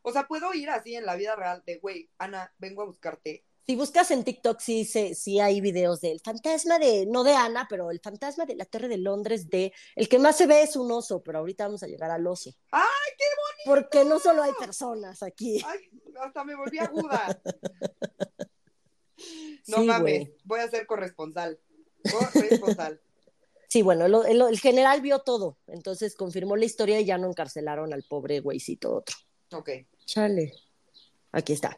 S3: O sea, puedo ir así en la vida real de, güey, Ana, vengo a buscarte.
S2: Si buscas en TikTok, sí, se- sí hay videos del fantasma de, no de Ana, pero el fantasma de la Torre de Londres, de, el que más se ve es un oso, pero ahorita vamos a llegar al oso.
S3: ¡Ay, qué
S2: Porque no solo hay personas aquí.
S3: Ay, hasta me volví aguda. No
S2: Sí,
S3: mames, voy a ser corresponsal. Corresponsal.
S2: Sí, bueno, el, el- el general vio todo, entonces confirmó la historia y ya no encarcelaron al pobre güeycito otro.
S3: ok.
S2: Chale. Aquí está.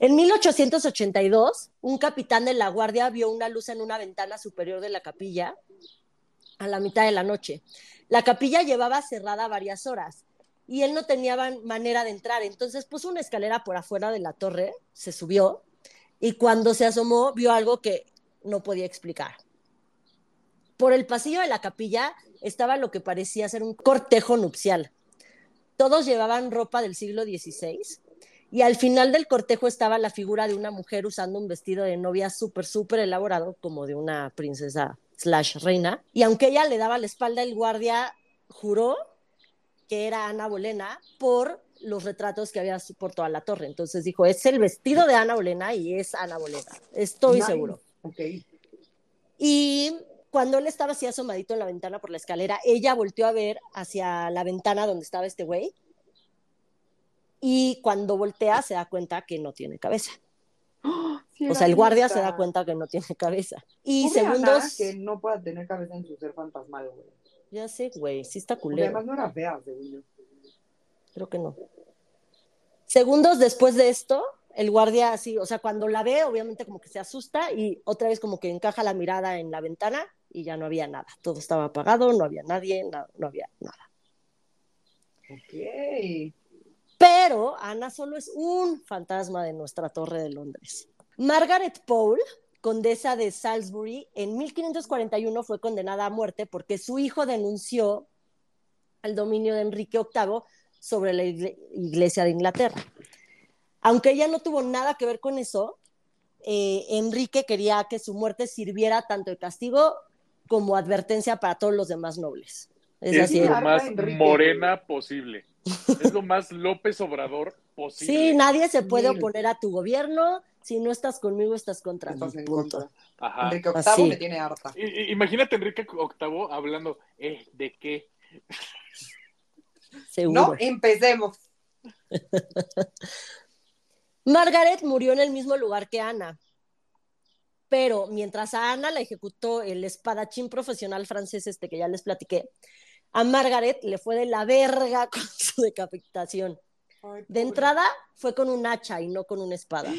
S2: En 1882, un capitán de la guardia vio una luz en una ventana superior de la capilla a la mitad de la noche. La capilla llevaba cerrada varias horas y él no tenía manera de entrar, entonces puso una escalera por afuera de la torre, se subió y cuando se asomó vio algo que no podía explicar. Por el pasillo de la capilla estaba lo que parecía ser un cortejo nupcial. Todos llevaban ropa del siglo XVI y al final del cortejo estaba la figura de una mujer usando un vestido de novia súper, súper elaborado, como de una princesa slash reina. Y aunque ella le daba la espalda, el guardia juró que era Ana Bolena por los retratos que había por toda la torre. Entonces dijo, es el vestido de Ana Bolena y es Ana Bolena. Estoy seguro. Y cuando él estaba así asomadito en la ventana por la escalera, ella volteó a ver hacia la ventana donde estaba este güey. Y cuando voltea se da cuenta que no tiene cabeza.
S3: Sí,
S2: O sea, el guardia se da cuenta que no tiene cabeza. Y segundos...
S3: que no pueda tener cabeza en su ser fantasmal, güey.
S2: Ya sé, güey, sí está
S3: Porque
S2: culero.
S3: además no era fea, según yo.
S2: Creo que no. Segundos después de esto, el guardia así, o sea, cuando la ve, obviamente como que se asusta y otra vez como que encaja la mirada en la ventana y ya no había nada. Todo estaba apagado, no había nadie, na- no había nada.
S3: Ok.
S2: Pero Ana solo es un fantasma de nuestra Torre de Londres. Margaret Pole, condesa de Salisbury, en 1541 fue condenada a muerte porque su hijo denunció al dominio de Enrique VIII sobre la igle- Iglesia de Inglaterra. Aunque ella no tuvo nada que ver con eso, eh, Enrique quería que su muerte sirviera tanto de castigo como advertencia para todos los demás nobles. Es
S1: Es
S2: así.
S1: lo más morena posible. Es lo más López Obrador posible.
S2: Sí, nadie se puede oponer a tu gobierno. Si no estás conmigo, estás contra
S3: Estás
S2: mí.
S3: en
S2: punto.
S3: contra.
S1: Ajá.
S3: Enrique VIII
S2: Así.
S3: me tiene harta.
S1: I- Imagínate a Enrique VIII hablando, eh, ¿de qué?
S2: Seguro.
S3: No, empecemos.
S2: Margaret murió en el mismo lugar que Ana. Pero mientras a Ana la ejecutó el espadachín profesional francés este que ya les platiqué, a Margaret le fue de la verga con su decapitación.
S3: Ay,
S2: De entrada fue con un hacha y no con una espada.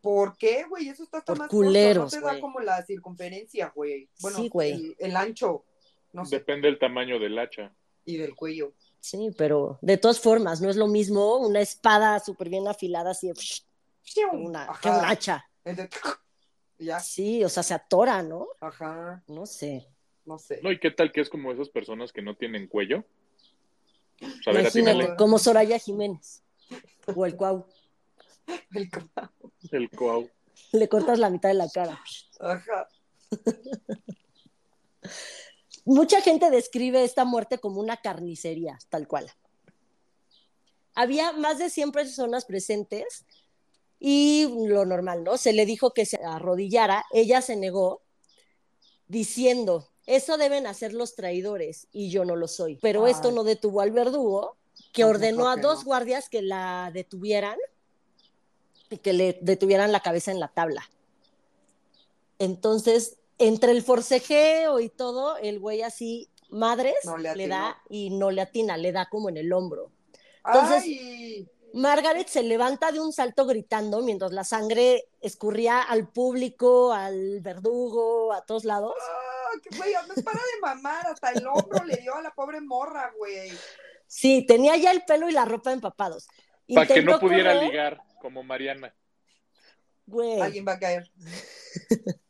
S3: ¿Por qué, güey? Eso está hasta
S2: Por
S3: más
S2: culeros,
S3: corto. No te da como la circunferencia, güey. Bueno,
S2: Sí, güey.
S3: El, el ancho. No sé.
S1: Depende del tamaño del hacha.
S3: Y del cuello.
S2: Sí, pero de todas formas, no es lo mismo una espada súper bien afilada así que una, que un hacha.
S3: Entonces, Ya.
S2: Sí, o sea, se atora, ¿no?
S3: Ajá.
S2: No sé.
S3: No sé.
S1: No, ¿y qué tal que es como esas personas que no tienen cuello? Pues,
S2: Imagínate, como Soraya Jiménez o el Cuau.
S3: El co-
S1: El coau.
S2: Le cortas la mitad de la cara.
S3: Ajá.
S2: Mucha gente describe esta muerte como una carnicería, tal cual. Había más de 100 personas presentes y lo normal, ¿no? Se le dijo que se arrodillara, ella se negó diciendo, eso deben hacer los traidores y yo no lo soy. Pero
S3: Ay.
S2: esto no detuvo al verdugo, que ordenó a dos guardias que la detuvieran y que le detuvieran la cabeza en la tabla. Entonces, entre el forcejeo y todo, el güey así, madres,
S3: No le
S2: da y no le atina, le da como en el hombro. Entonces-
S3: Ay.
S2: Margaret se levanta de un salto gritando mientras la sangre escurría al público, al verdugo, a todos lados.
S3: Que güey, no para de mamar. Hasta el hombro le dio a la pobre morra, güey.
S2: Sí, tenía ya el pelo y la ropa empapados.
S1: Para que no
S2: Intentó
S1: pudiera
S2: correr,
S1: ligar, como Mariana.
S2: güey.
S3: Alguien va a caer.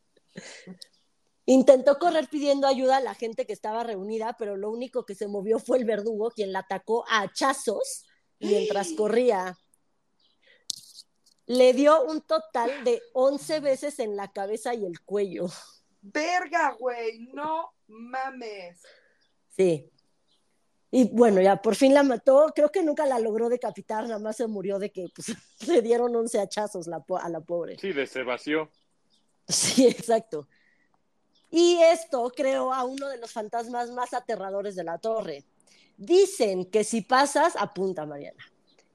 S2: Intentó correr pidiendo ayuda a la gente que estaba reunida, pero lo único que se movió fue el verdugo, quien la atacó a hachazos mientras corría. Le dio un total de 11 veces en la cabeza y el cuello.
S3: Verga, güey, no mames.
S2: Sí. Y bueno, ya por fin la mató. Creo que nunca la logró decapitar, nada más se murió de que pues, le dieron 11 hachazos la a la pobre.
S1: Sí, de se vació.
S2: Sí, exacto. Y esto creó a uno de los fantasmas más aterradores de la torre. Dicen que si pasas, apunta Mariana,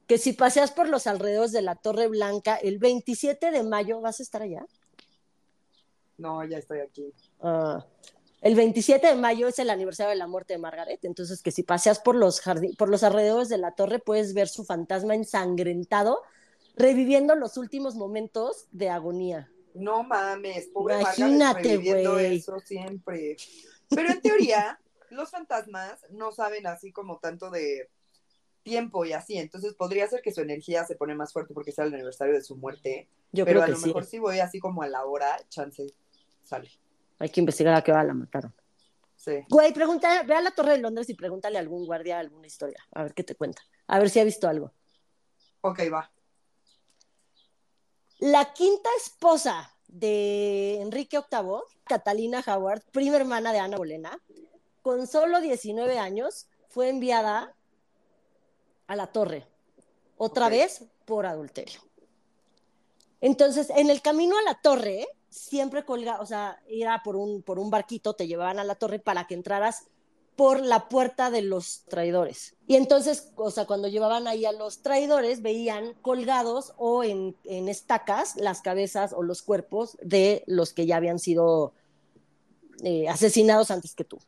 S2: que si paseas por los alrededores de la Torre Blanca el 27 de mayo, ¿vas a estar allá?
S3: No, ya estoy aquí.
S2: Ah, el 27 de mayo es el aniversario de la muerte de Margaret, entonces que si paseas por los, jardín, por los alrededores de la torre puedes ver su fantasma ensangrentado, reviviendo los últimos momentos de agonía.
S3: No mames, pobre
S2: Imagínate, güey.
S3: eso siempre. Pero en teoría, los fantasmas no saben así como tanto de tiempo y así, entonces podría ser que su energía se pone más fuerte porque sea el aniversario de su muerte,
S2: Yo
S3: pero
S2: creo
S3: a
S2: que
S3: lo
S2: sí.
S3: mejor si voy así como a la hora, chance sale.
S2: Hay que investigar a qué hora la mataron.
S3: Sí.
S2: Güey, pregunta, ve a la Torre de Londres y pregúntale a algún guardia alguna historia, a ver qué te cuenta, a ver si ha visto algo.
S3: Ok, va.
S2: La quinta esposa de Enrique VIII, Catalina Howard, prima hermana de Ana Bolena, con solo 19 años, fue enviada a la torre, otra vez por adulterio. Entonces, en el camino a la torre, siempre colga, o sea, era por un, por un barquito, te llevaban a la torre para que entraras por la puerta de los traidores. Y entonces, o sea, cuando llevaban ahí a los traidores, veían colgados o en, en estacas las cabezas o los cuerpos de los que ya habían sido eh, asesinados antes que tú.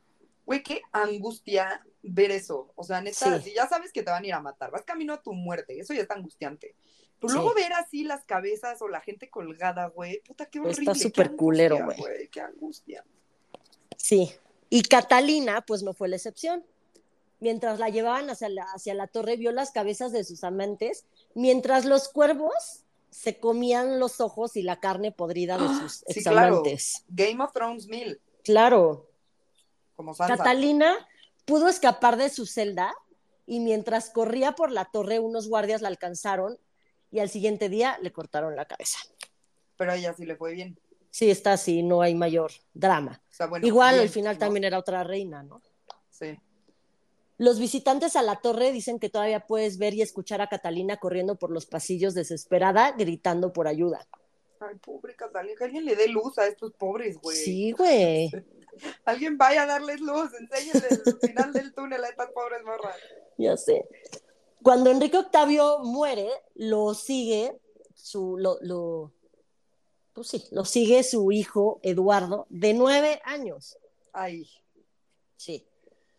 S3: Güey, qué angustia ver eso. O sea, neta,
S2: Sí.
S3: si ya sabes que te van a ir a matar, vas camino a tu muerte, eso ya está angustiante. Pero
S2: Sí.
S3: luego ver así las cabezas o la gente colgada, güey, puta, qué
S2: Está
S3: horrible. qué
S2: súper culero, güey.
S3: Qué angustia.
S2: Sí. Y Catalina, pues no fue la excepción. Mientras la llevaban hacia la, hacia la torre, vio las cabezas de sus amantes, mientras los cuervos se comían los ojos y la carne podrida de sus
S3: Sí, claro. Game of Thrones mil,
S2: Claro.
S3: como Sansa.
S2: Catalina pudo escapar de su celda y mientras corría por la torre, unos guardias la alcanzaron y al siguiente día le cortaron la cabeza.
S3: Pero a ella sí le fue bien.
S2: Sí, está así, no hay mayor drama.
S3: O sea, bueno,
S2: Igual
S3: bien,
S2: al final
S3: ¿no?
S2: también era otra reina, ¿no?
S3: Sí.
S2: Los visitantes a la torre dicen que todavía puedes ver y escuchar a Catalina corriendo por los pasillos desesperada, gritando por ayuda.
S3: Ay, pobre Catalina, que alguien le dé luz a estos pobres, güey.
S2: Sí, güey.
S3: Alguien vaya a darles luz, enséñenles el final del túnel a estas pobres morras.
S2: Ya sé. Cuando Enrique Octavio muere, lo sigue su, lo, lo- pues sí, lo sigue su hijo Eduardo, de nueve años.
S3: Ay,
S2: Sí,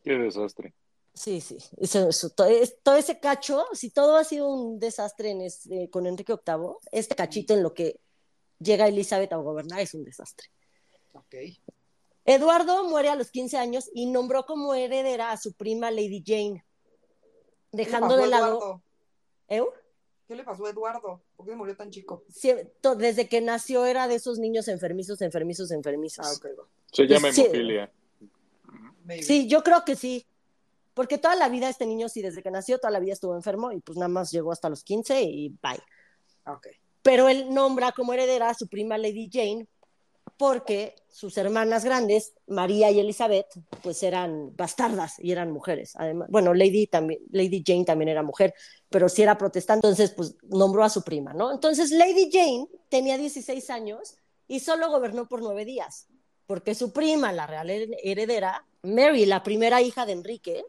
S1: Qué desastre.
S2: sí, sí. Eso- eso, todo, es- todo ese cacho, si todo ha sido un desastre en este- con Enrique VIII, este cachito en lo que llega Elizabeth a gobernar es un desastre.
S3: ok.
S2: Eduardo muere a los 15 años y nombró como heredera a su prima Lady Jane,
S3: ¿Qué le
S2: dejando de lado...
S3: Eduardo?
S2: ¿Eu?
S3: ¿Qué le pasó a Eduardo? ¿Por qué se murió tan chico?
S2: Desde que nació era de esos niños enfermizos, enfermizos, enfermizos.
S3: Ah.
S1: Se llama
S2: Sí.
S1: hemofilia.
S2: Sí, yo creo que sí. Porque toda la vida este niño, sí, desde que nació, toda la vida estuvo enfermo y pues nada más llegó hasta los 15 y bye.
S3: Ok.
S2: Pero él nombra como heredera a su prima Lady Jane porque sus hermanas grandes, María y Elizabeth, pues eran bastardas y eran mujeres. Además, bueno, Lady, también, Lady Jane también era mujer, pero sí era protestante, entonces pues nombró a su prima, ¿no? Entonces Lady Jane tenía 16 años y solo gobernó por nueve días, porque su prima, la real her- heredera, Mary, la primera hija de Enrique,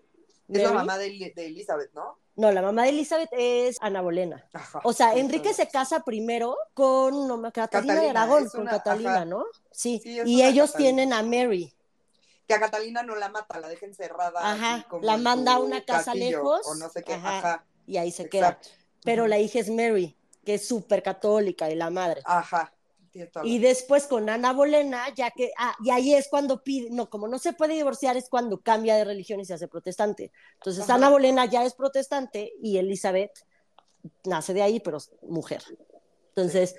S3: Es la mamá de, de Elizabeth, ¿no?
S2: No, la mamá de Elizabeth es Ana Bolena.
S3: Ajá.
S2: O sea, Enrique se casa primero con no, Catalina, de Aragón, con
S3: una-
S2: Catalina,
S3: ajá.
S2: ¿no? Sí, y ellos
S3: Catalina.
S2: tienen a Mary.
S3: Que a Catalina no la mata, la deja encerrada.
S2: Ajá,
S3: como
S2: la manda a una casa
S3: castillo,
S2: lejos,
S3: O no sé qué.
S2: ajá,
S3: Ajá.
S2: y ahí se queda. Pero la hija es Mary, que es súper católica y la madre.
S3: Ajá.
S2: Y después con Ana Bolena, ya que, ah, y ahí es cuando pide, no, como no se puede divorciar, es cuando cambia de religión y se hace protestante. Entonces
S3: Ajá.
S2: Ana Bolena ya es protestante y Elizabeth nace de ahí, pero es mujer. Entonces,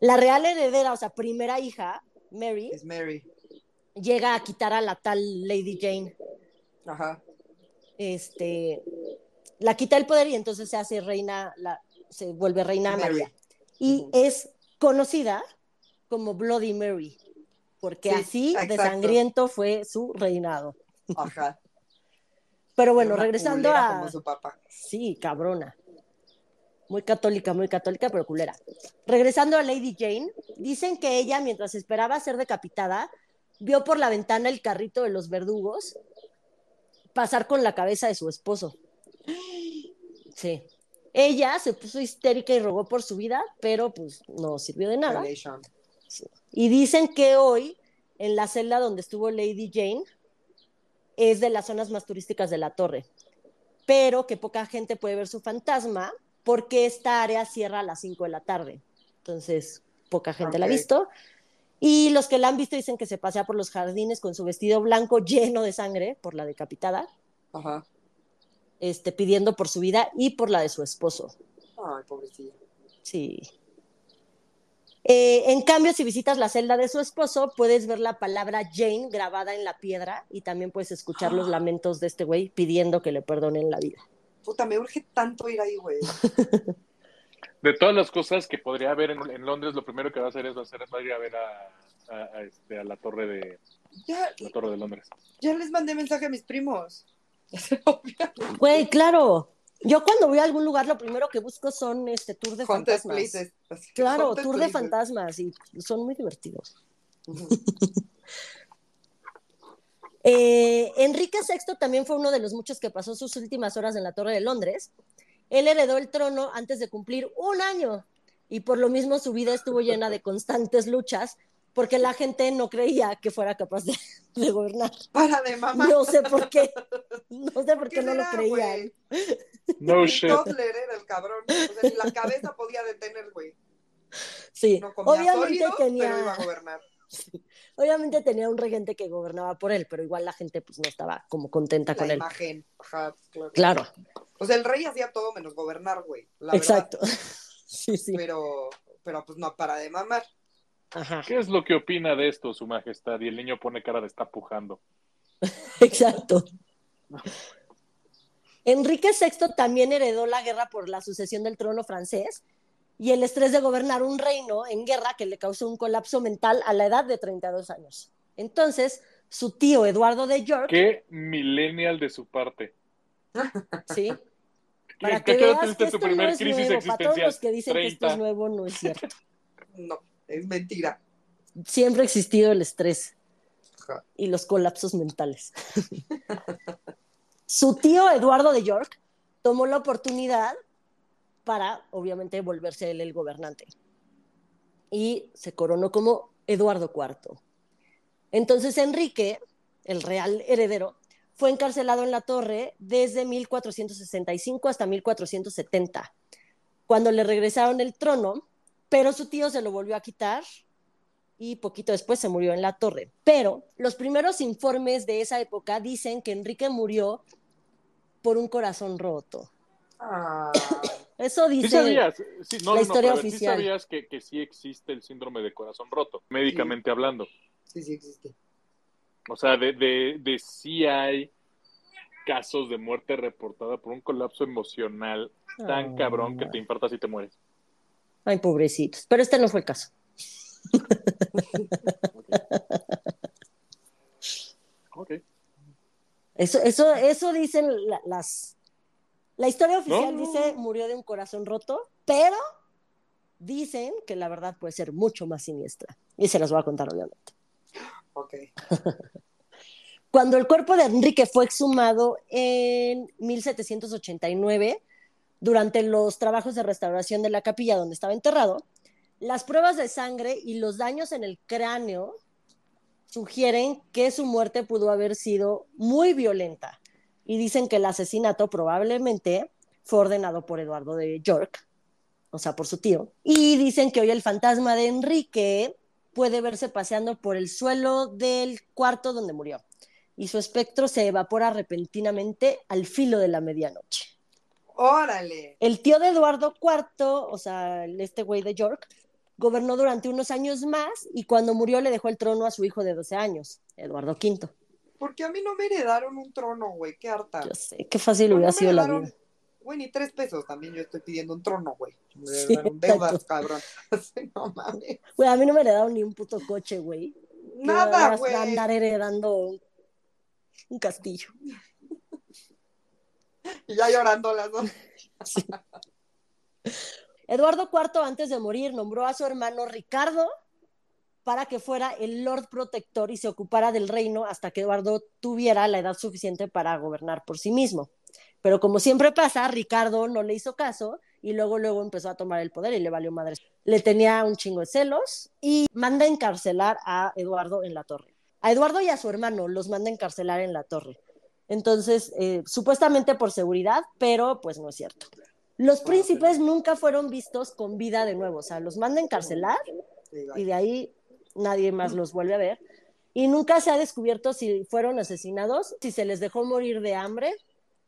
S2: la real heredera, o sea, primera hija, Mary,
S3: Es Mary.
S2: llega a quitar a la tal Lady Jane.
S3: Ajá.
S2: Este, la quita el poder y entonces se hace reina, la, se vuelve reina
S3: Mary.
S2: María. Y es conocida como Bloody Mary, porque
S3: Sí,
S2: así de sangriento fue su reinado.
S3: Ajá.
S2: Pero bueno, regresando a...
S3: Como su papá.
S2: Sí, cabrona. Muy católica, muy católica, pero culera. Regresando a Lady Jane, dicen que ella, mientras esperaba ser decapitada, vio por la ventana el carrito de los verdugos pasar con la cabeza de su esposo. Sí. Ella se puso histérica y rogó por su vida, pero pues no sirvió de nada.
S3: Relation.
S2: Y dicen que hoy, en la celda donde estuvo Lady Jane, es de las zonas más turísticas de la torre, pero que poca gente puede ver su fantasma porque esta área cierra a las 5 de la tarde. Entonces, poca gente la ha visto. Y los que la han visto dicen que se pasea por los jardines con su vestido blanco lleno de sangre por la decapitada,
S3: Ajá.
S2: este, pidiendo por su vida y por la de su esposo.
S3: Ay, pobrecilla.
S2: Sí. Eh, en cambio, si visitas la celda de su esposo, puedes ver la palabra Jane grabada en la piedra y también puedes escuchar los lamentos de este güey pidiendo que le perdonen la vida.
S3: Puta, me urge tanto ir ahí, güey.
S1: De todas las cosas que podría haber en, en Londres, lo primero que va a hacer es, va a, hacer, va a ir a ver a, a- a, este, a la torre de
S3: Ya,
S1: la torre de Londres.
S3: ya les mandé mensaje a mis primos.
S2: Güey, claro. Yo cuando voy a algún lugar, lo primero que busco son este tour de fantasmas.
S3: places.
S2: Claro, tour de fantasmas y son muy divertidos. Eh, Enrique VI también fue uno de los muchos que pasó sus últimas horas en la Torre de Londres. Él heredó el trono antes de cumplir un año y por lo mismo su vida estuvo llena de constantes luchas porque la gente no creía que fuera capaz de, de gobernar.
S3: Para de mamá.
S2: No sé por qué, no sé por qué no lo creían.
S3: güey?
S1: No shit.
S3: era el cabrón. O sea, ni la cabeza podía detener, güey.
S2: Sí,
S3: No comía
S2: obviamente
S3: sólido, pero iba
S2: tenía,
S3: a gobernar.
S2: obviamente tenía un regente que gobernaba por él, pero igual la gente pues no estaba como contenta
S3: La
S2: con él.
S3: Ajá, claro.
S2: Claro,
S3: O sea, el rey hacía todo menos gobernar, güey. la verdad.
S2: exacto. Sí, sí.
S3: Pero, pero pues no para de mamar.
S2: Ajá.
S1: ¿Qué es lo que opina de esto, Su Majestad? Y el niño pone cara de está pujando.
S2: Exacto. Enrique VI también heredó la guerra por la sucesión del trono francés y el estrés de gobernar un reino en guerra que le causó un colapso mental a la edad de 32 años. Entonces, su tío Eduardo de York,
S1: ¿Qué millennial de su parte?
S2: ¿sí?
S1: ¿Qué-
S2: Para que veas que
S1: tu
S2: esto no
S1: primer
S2: es
S1: crisis
S2: nuevo. Para todos los que dicen que esto es
S1: 30.
S2: nuevo, no es cierto.
S3: No, es mentira.
S2: Siempre ha existido el estrés
S3: Ajá.
S2: y los colapsos mentales. Su tío Eduardo de York tomó la oportunidad para, obviamente, volverse él el gobernante. Y se coronó como Eduardo IV. Entonces Enrique, el real heredero, fue encarcelado en la torre desde 1465 hasta 1470, cuando le regresaron el trono, pero su tío se lo volvió a quitar y poquito después se murió en la torre. Pero los primeros informes de esa época dicen que Enrique murió por un corazón roto.
S3: Ah,
S2: Eso
S1: ¿Sí
S2: dice.
S1: sabías? Sí, no,
S2: la
S1: no, no,
S2: historia
S1: ver, ¿sí
S2: oficial.
S1: sabías que, que sí existe el síndrome de corazón roto, médicamente hablando?
S3: sí, sí existe.
S1: O sea, de, de, de sí hay casos de muerte reportada por un colapso emocional tan
S2: Ah.
S1: cabrón que te infartas y te mueres.
S2: Ay, pobrecitos. Pero este no fue el caso.
S1: Ok.
S2: Eso, eso, eso dicen la- las. La historia oficial
S1: No.
S2: dice murió de un corazón roto, pero dicen que la verdad puede ser mucho más siniestra. Y se las voy a contar, obviamente.
S3: Ok.
S2: Cuando el cuerpo de Enrique fue exhumado en 1789, durante los trabajos de restauración de la capilla donde estaba enterrado, las pruebas de sangre y los daños en el cráneo sugieren que su muerte pudo haber sido muy violenta. Y dicen que el asesinato probablemente fue ordenado por Eduardo de York, o sea, por su tío, y dicen que hoy el fantasma de Enrique puede verse paseando por el suelo del cuarto donde murió. Y su espectro se evapora repentinamente al filo de la medianoche.
S3: Órale.
S2: El tío de Eduardo IV, o sea, este güey de York, gobernó durante unos años más y cuando murió le dejó el trono a su hijo de 12 años, Eduardo V.
S3: Porque a mí no me heredaron un trono, güey. Qué harta.
S2: Yo sé, qué fácil
S3: No,
S2: hubiera sido la
S3: heredaron
S2: vida.
S3: Güey, ni tres pesos también yo estoy pidiendo un trono, güey. Me
S2: Sí,
S3: dieron deudas, cabrón. No mames.
S2: Güey, a mí no me heredaron ni un puto coche, güey.
S3: Nada, güey.
S2: Andar heredando un castillo.
S3: Y ya llorando las dos.
S2: Eduardo IV, antes de morir, nombró a su hermano Ricardo para que fuera el Lord Protector y se ocupara del reino hasta que Eduardo tuviera la edad suficiente para gobernar por sí mismo. Pero como siempre pasa, Ricardo no le hizo caso y luego luego empezó a tomar el poder y le valió madre. Le tenía un chingo de celos y manda encarcelar a Eduardo en la torre. A Eduardo y a su hermano los manda encarcelar en la torre. Entonces, eh, supuestamente por seguridad, pero pues no es cierto. Los príncipes nunca fueron vistos con vida de nuevo, o sea, los manda encarcelar y de ahí nadie más los vuelve a ver. Y nunca se ha descubierto si fueron asesinados, si se les dejó morir de hambre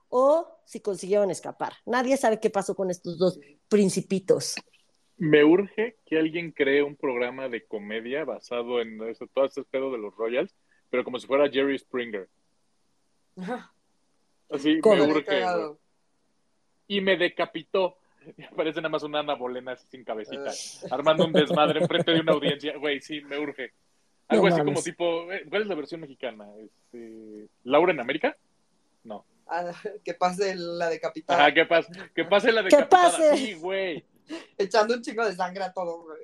S2: o si consiguieron escapar. Nadie sabe qué pasó con estos dos principitos.
S1: Me urge que alguien cree un programa de comedia basado en eso, todo ese pedo de los Royals, pero como si fuera Jerry Springer. Así me urge. Y me decapitó. Parece nada más una Ana Bolena así sin cabecita, armando un desmadre enfrente de una audiencia. Güey, sí, me urge. Algo
S2: No
S1: así
S2: mames.
S1: como tipo, eh, ¿cuál es la versión mexicana? Este, ¿Laura en América? No.
S3: Ah, que pase la decapitada.
S1: Ajá, ¿qué pasa? Que pase la
S2: Que
S1: decapitada.
S2: pase.
S1: Sí, güey.
S3: Echando un chingo de sangre a todo, güey.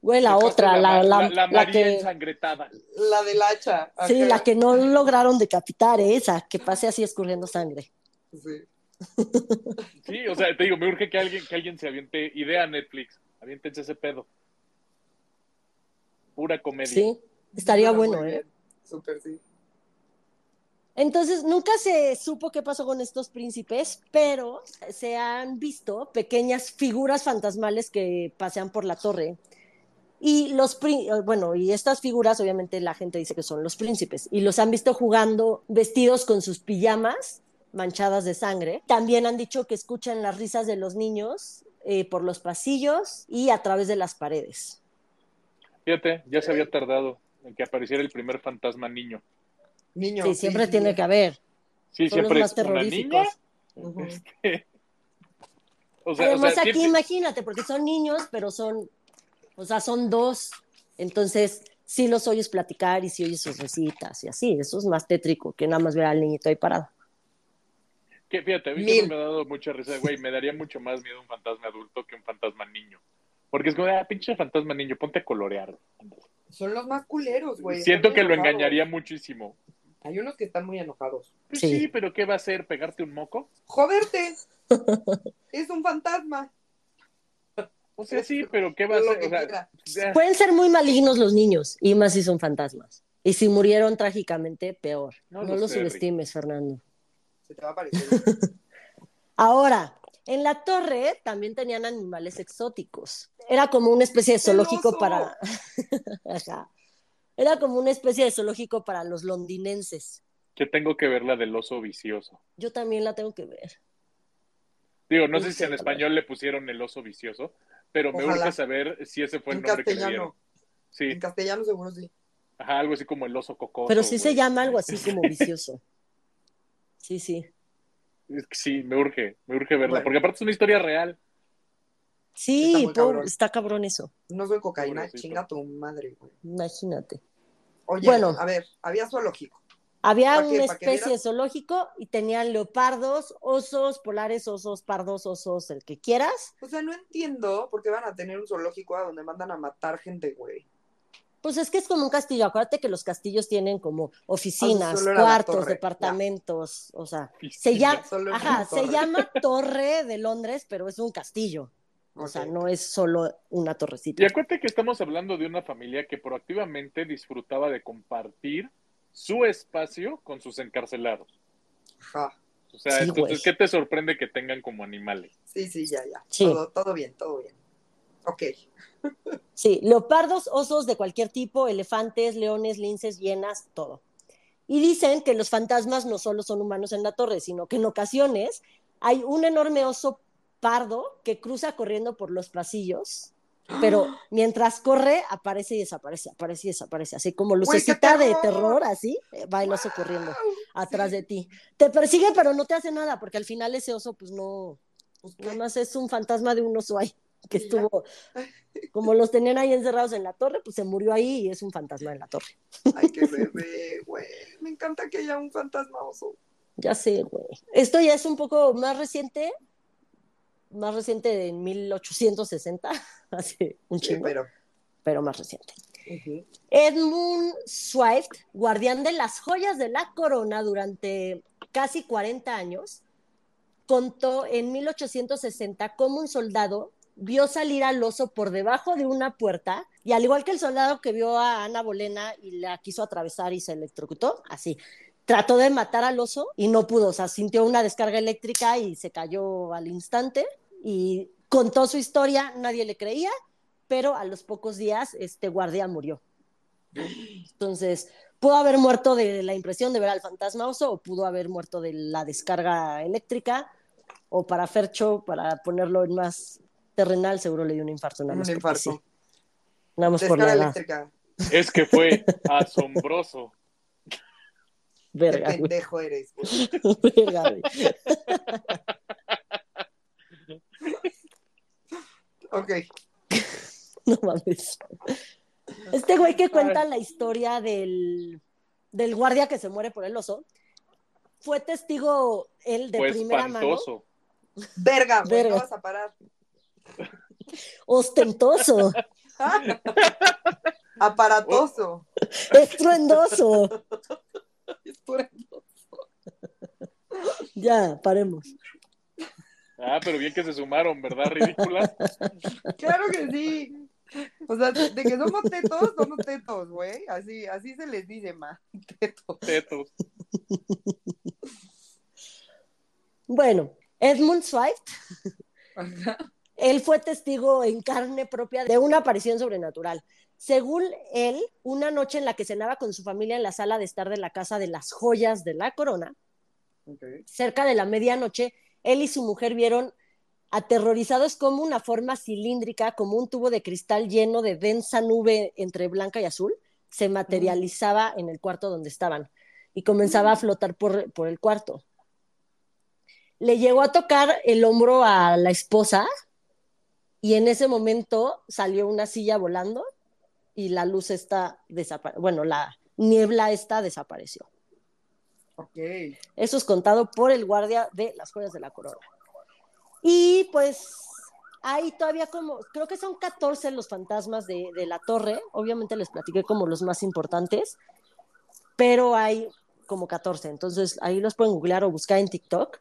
S2: Güey, la otra, la, la,
S1: la,
S2: la que,
S1: ensangretada.
S3: La del hacha.
S2: sí, la que no lograron decapitar, esa, que pase así escurriendo sangre.
S3: Sí.
S1: Sí, o sea, te digo, me urge que alguien, que alguien se aviente. Idea Netflix. Aviéntense ese pedo. Pura comedia.
S2: Sí, estaría bueno, ¿eh?
S3: Súper, sí.
S2: Entonces, nunca se supo qué pasó con estos príncipes, pero se han visto pequeñas figuras fantasmales que pasean por la torre. Y bueno, y estas figuras, obviamente la gente dice que son los príncipes, y los han visto jugando vestidos con sus pijamas manchadas de sangre. También han dicho que escuchan las risas de los niños eh, por los pasillos y a través de las paredes.
S1: Fíjate, ya se había tardado en que apareciera el primer fantasma niño.
S3: Niño.
S2: Sí, siempre
S3: sí,
S2: tiene
S3: sí.
S2: que haber.
S1: Sí,
S2: Son los
S1: siempre
S2: más
S1: es una niña.
S2: terroríficos.
S1: Este, o sea,
S2: Además,
S1: o sea,
S2: aquí
S1: siempre-
S2: imagínate, porque son niños, pero son, o sea, son dos. Entonces, sí los oyes platicar y sí oyes sus risitas y así. Eso es más tétrico que nada más ver al niñito ahí parado.
S1: que, fíjate, a mí
S3: Mil.
S1: siempre me ha dado mucha risa, güey, me daría mucho más miedo un fantasma adulto que un fantasma niño. Porque es como, ah, pinche fantasma niño, ponte a colorear.
S3: Son los más culeros, güey.
S1: Siento que lo engañaría muchísimo.
S3: Hay unos que están muy enojados.
S1: Pues
S2: Sí.
S1: sí. pero ¿qué va a hacer? ¿Pegarte un moco?
S3: ¡Joderte! es un fantasma.
S1: O sea, sí, pero ¿qué va a hacer? O sea.
S2: Pueden ser muy malignos los niños, y más si son fantasmas. Y si murieron trágicamente, peor.
S1: No
S2: No,
S1: lo
S2: los subestimes, Fernando.
S3: Se te va a parecer.
S2: Ahora, en la torre también tenían animales exóticos. Era como una especie de zoológico para. Ajá. Era como una especie de zoológico para los londinenses.
S1: que tengo que ver la del oso vicioso.
S2: Yo también la tengo que ver.
S1: Digo, no sé si en español le pusieron el oso vicioso, pero me
S3: Ojalá.
S1: urge saber si ese fue el
S3: en
S1: nombre que le dieron.
S3: castellano.
S1: Sí,
S3: En castellano seguro sí.
S1: ajá, algo así como el oso cocoso.
S2: Pero sí se llama algo así como vicioso. Sí, sí.
S1: Sí, me urge, me urge verla,
S3: Bueno.
S1: porque aparte es una historia real.
S2: Sí,
S3: Está muy cabrón.
S2: está cabrón eso.
S3: No soy cocaína,
S1: Pobrecito.
S3: chinga tu madre, güey.
S2: Imagínate.
S3: Oye,
S2: Bueno.
S3: a ver, había zoológico.
S2: Había una
S3: ¿Pa' que
S2: especie de zoológico y tenían leopardos, osos, polares, osos, pardos, osos, el que quieras.
S3: O sea, no entiendo por qué van a tener un zoológico a donde mandan a matar gente, güey.
S2: Pues es que es como un castillo. Acuérdate que los castillos tienen como oficinas,
S3: Ah,
S2: cuartos,
S3: torre,
S2: departamentos. O sea, se llama, ajá, se llama Torre de Londres, pero es un castillo. O sea, no es solo una torrecita.
S1: Y acuérdate que estamos hablando de una familia que proactivamente disfrutaba de compartir su espacio con sus encarcelados.
S3: Ajá.
S1: O sea,
S2: Sí,
S1: entonces,
S2: güey.
S1: ¿qué te sorprende que tengan como animales?
S3: Sí, sí, ya, ya.
S2: Sí.
S3: Todo, todo bien, todo bien. Ok.
S2: Sí, leopardos, osos de cualquier tipo, elefantes, leones, linces, hienas, todo. Y dicen que los fantasmas no solo son humanos en la torre, sino que en ocasiones hay un enorme oso pardo que cruza corriendo por los pasillos, pero mientras corre aparece y desaparece, aparece y desaparece, así como lucecita de
S3: terror.
S2: así va el oso corriendo. atrás de ti. Te persigue, pero no te hace nada, porque al final ese oso, pues no,
S3: Pues,
S2: nada más es un fantasma de un oso ahí, que estuvo, como los tenían ahí encerrados en la torre, pues se murió ahí y es un fantasma en la torre.
S3: Ay, qué bebé, güey. Me encanta que haya un fantasma oso.
S2: Ya sé, güey. Esto ya es un poco más reciente, más reciente de 1860, hace un
S3: Sí,
S2: chingo,
S3: pero.
S2: pero más reciente. Edmund Swift, guardián de las joyas de la corona durante casi 40 años, contó en 1860 cómo un soldado vio salir al oso por debajo de una puerta y al igual que el soldado que vio a Ana Bolena y la quiso atravesar y se electrocutó, así. Trató de matar al oso y no pudo, o sea, sintió una descarga eléctrica y se cayó al instante y contó su historia, nadie le creía, pero a los pocos días este guardia murió. Entonces, pudo haber muerto de la impresión de ver al fantasma oso o pudo haber muerto de la descarga eléctrica o para Fercho, para ponerlo en más terrenal, seguro le dio un infarto. Nada
S3: Un
S2: más porque
S3: infarto.
S2: sí. Nada más por la edad.
S3: eléctrica.
S1: Es que fue asombroso.
S3: Qué
S2: Verga, güey.
S3: pendejo eres, güey.
S2: Verga, güey.
S3: Ok.
S2: No mames. Este güey que cuenta la historia del, del guardia que se muere por el oso, fue testigo él de
S1: Fue
S2: primera mano.
S3: Verga, güey,
S2: Verga.
S3: no vas a parar.
S2: ostentoso,
S3: Aparatoso.
S2: estruendoso. Ya, paremos.
S1: Ah, pero bien que se sumaron, ¿verdad? Ridículas.
S3: Claro que sí. O sea, de que somos tetos, somos tetos, güey. Así, así se les dice, ma. Tetos.
S1: Tetos.
S2: Bueno, Edmund Swift, él fue testigo en carne propia de una aparición sobrenatural. Según él, una noche en la que cenaba con su familia en la sala de estar de la casa de las joyas de la corona, cerca de la medianoche, él y su mujer vieron aterrorizados como una forma cilíndrica, como un tubo de cristal lleno de densa nube entre blanca y azul, se materializaba en el cuarto donde estaban y comenzaba a flotar por, por el cuarto. Le llegó a tocar el hombro a la esposa y en ese momento salió una silla volando y la luz está desapareció, bueno, la niebla esta desapareció.
S3: Ok.
S2: Eso es contado por el guardia de las joyas de la corona. Y pues hay todavía como, creo que son 14 los fantasmas de, de la torre. Obviamente les platiqué como los más importantes, pero hay como 14. Entonces ahí los pueden googlear o buscar en TikTok.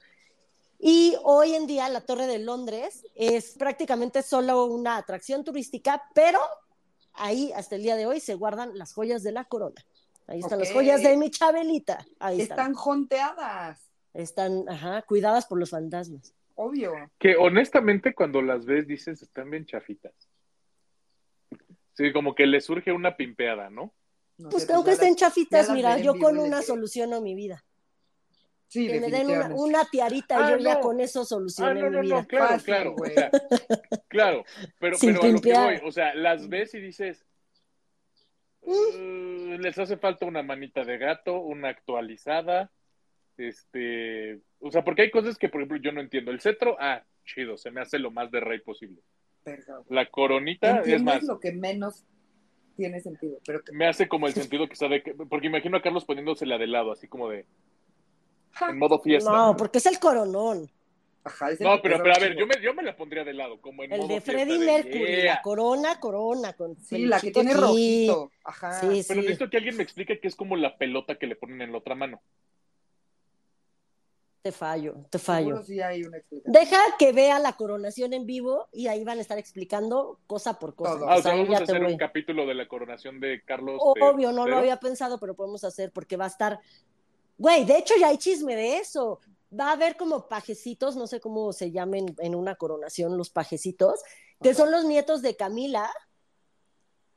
S2: Y hoy en día la Torre de Londres es prácticamente solo una atracción turística, pero ahí hasta el día de hoy se guardan las joyas de la corona. Ahí están las joyas de mi Chabelita. Ahí están.
S3: Están jonteadas.
S2: Están, ajá, cuidadas por los fantasmas.
S3: Obvio.
S1: Que honestamente cuando las ves dices están bien chafitas. Sí, como que le surge una pimpeada, ¿no?
S3: No
S2: Pues aunque
S3: ya
S2: estén chafitas, mira, yo con una soluciono mi vida.
S3: Sí,
S2: Que me den una, tiarita y
S1: Ah,
S2: yo ya
S1: no.
S2: con eso
S1: Ah,
S2: solucioné
S1: no,
S2: mi vida.
S1: no, claro,
S3: Fácil,
S1: claro.
S3: güey.
S1: O sea, claro, pero,
S2: Sin
S1: pero a lo que voy, o sea, las ves y dices, "Uh, les hace falta una manita de gato, una actualizada, este, o sea, porque hay cosas que, por ejemplo, yo no entiendo. El cetro, ah, chido, se me hace lo más de rey posible.
S3: Güey.
S1: La coronita, es más,
S3: lo que menos tiene sentido, pero que...
S1: me hace como el sentido que sabe que, porque imagino a Carlos poniéndosela de lado, así como de. En modo fiesta.
S2: No, porque es el coronón.
S3: Ajá, ese
S1: No,
S3: me
S1: pero, pero a ver, yo me, yo me la pondría de lado, como en
S2: El
S1: modo
S2: de
S1: fiesta
S2: Freddie
S1: de,
S2: Mercury,
S1: "Yeah".
S2: la corona, corona, con
S3: Sí, la que tiene
S2: aquí.
S3: rojito. Ajá.
S2: Sí,
S1: Pero
S2: sí,
S1: necesito que alguien me explique que es como la pelota que le ponen en la otra mano.
S2: te fallo, te fallo.
S3: sí hay una explicación.
S2: Deja que vea la coronación en vivo y ahí van a estar explicando cosa por cosa.
S1: Ah, o sea, vamos a hacer
S2: voy.
S1: un capítulo de la coronación de Carlos.
S2: Obvio, no lo había pensado, pero podemos hacer porque va a estar. Güey, de hecho ya hay chisme de eso. Va a haber como pajecitos, no sé cómo se llamen en una coronación los pajecitos, que son los nietos de Camila.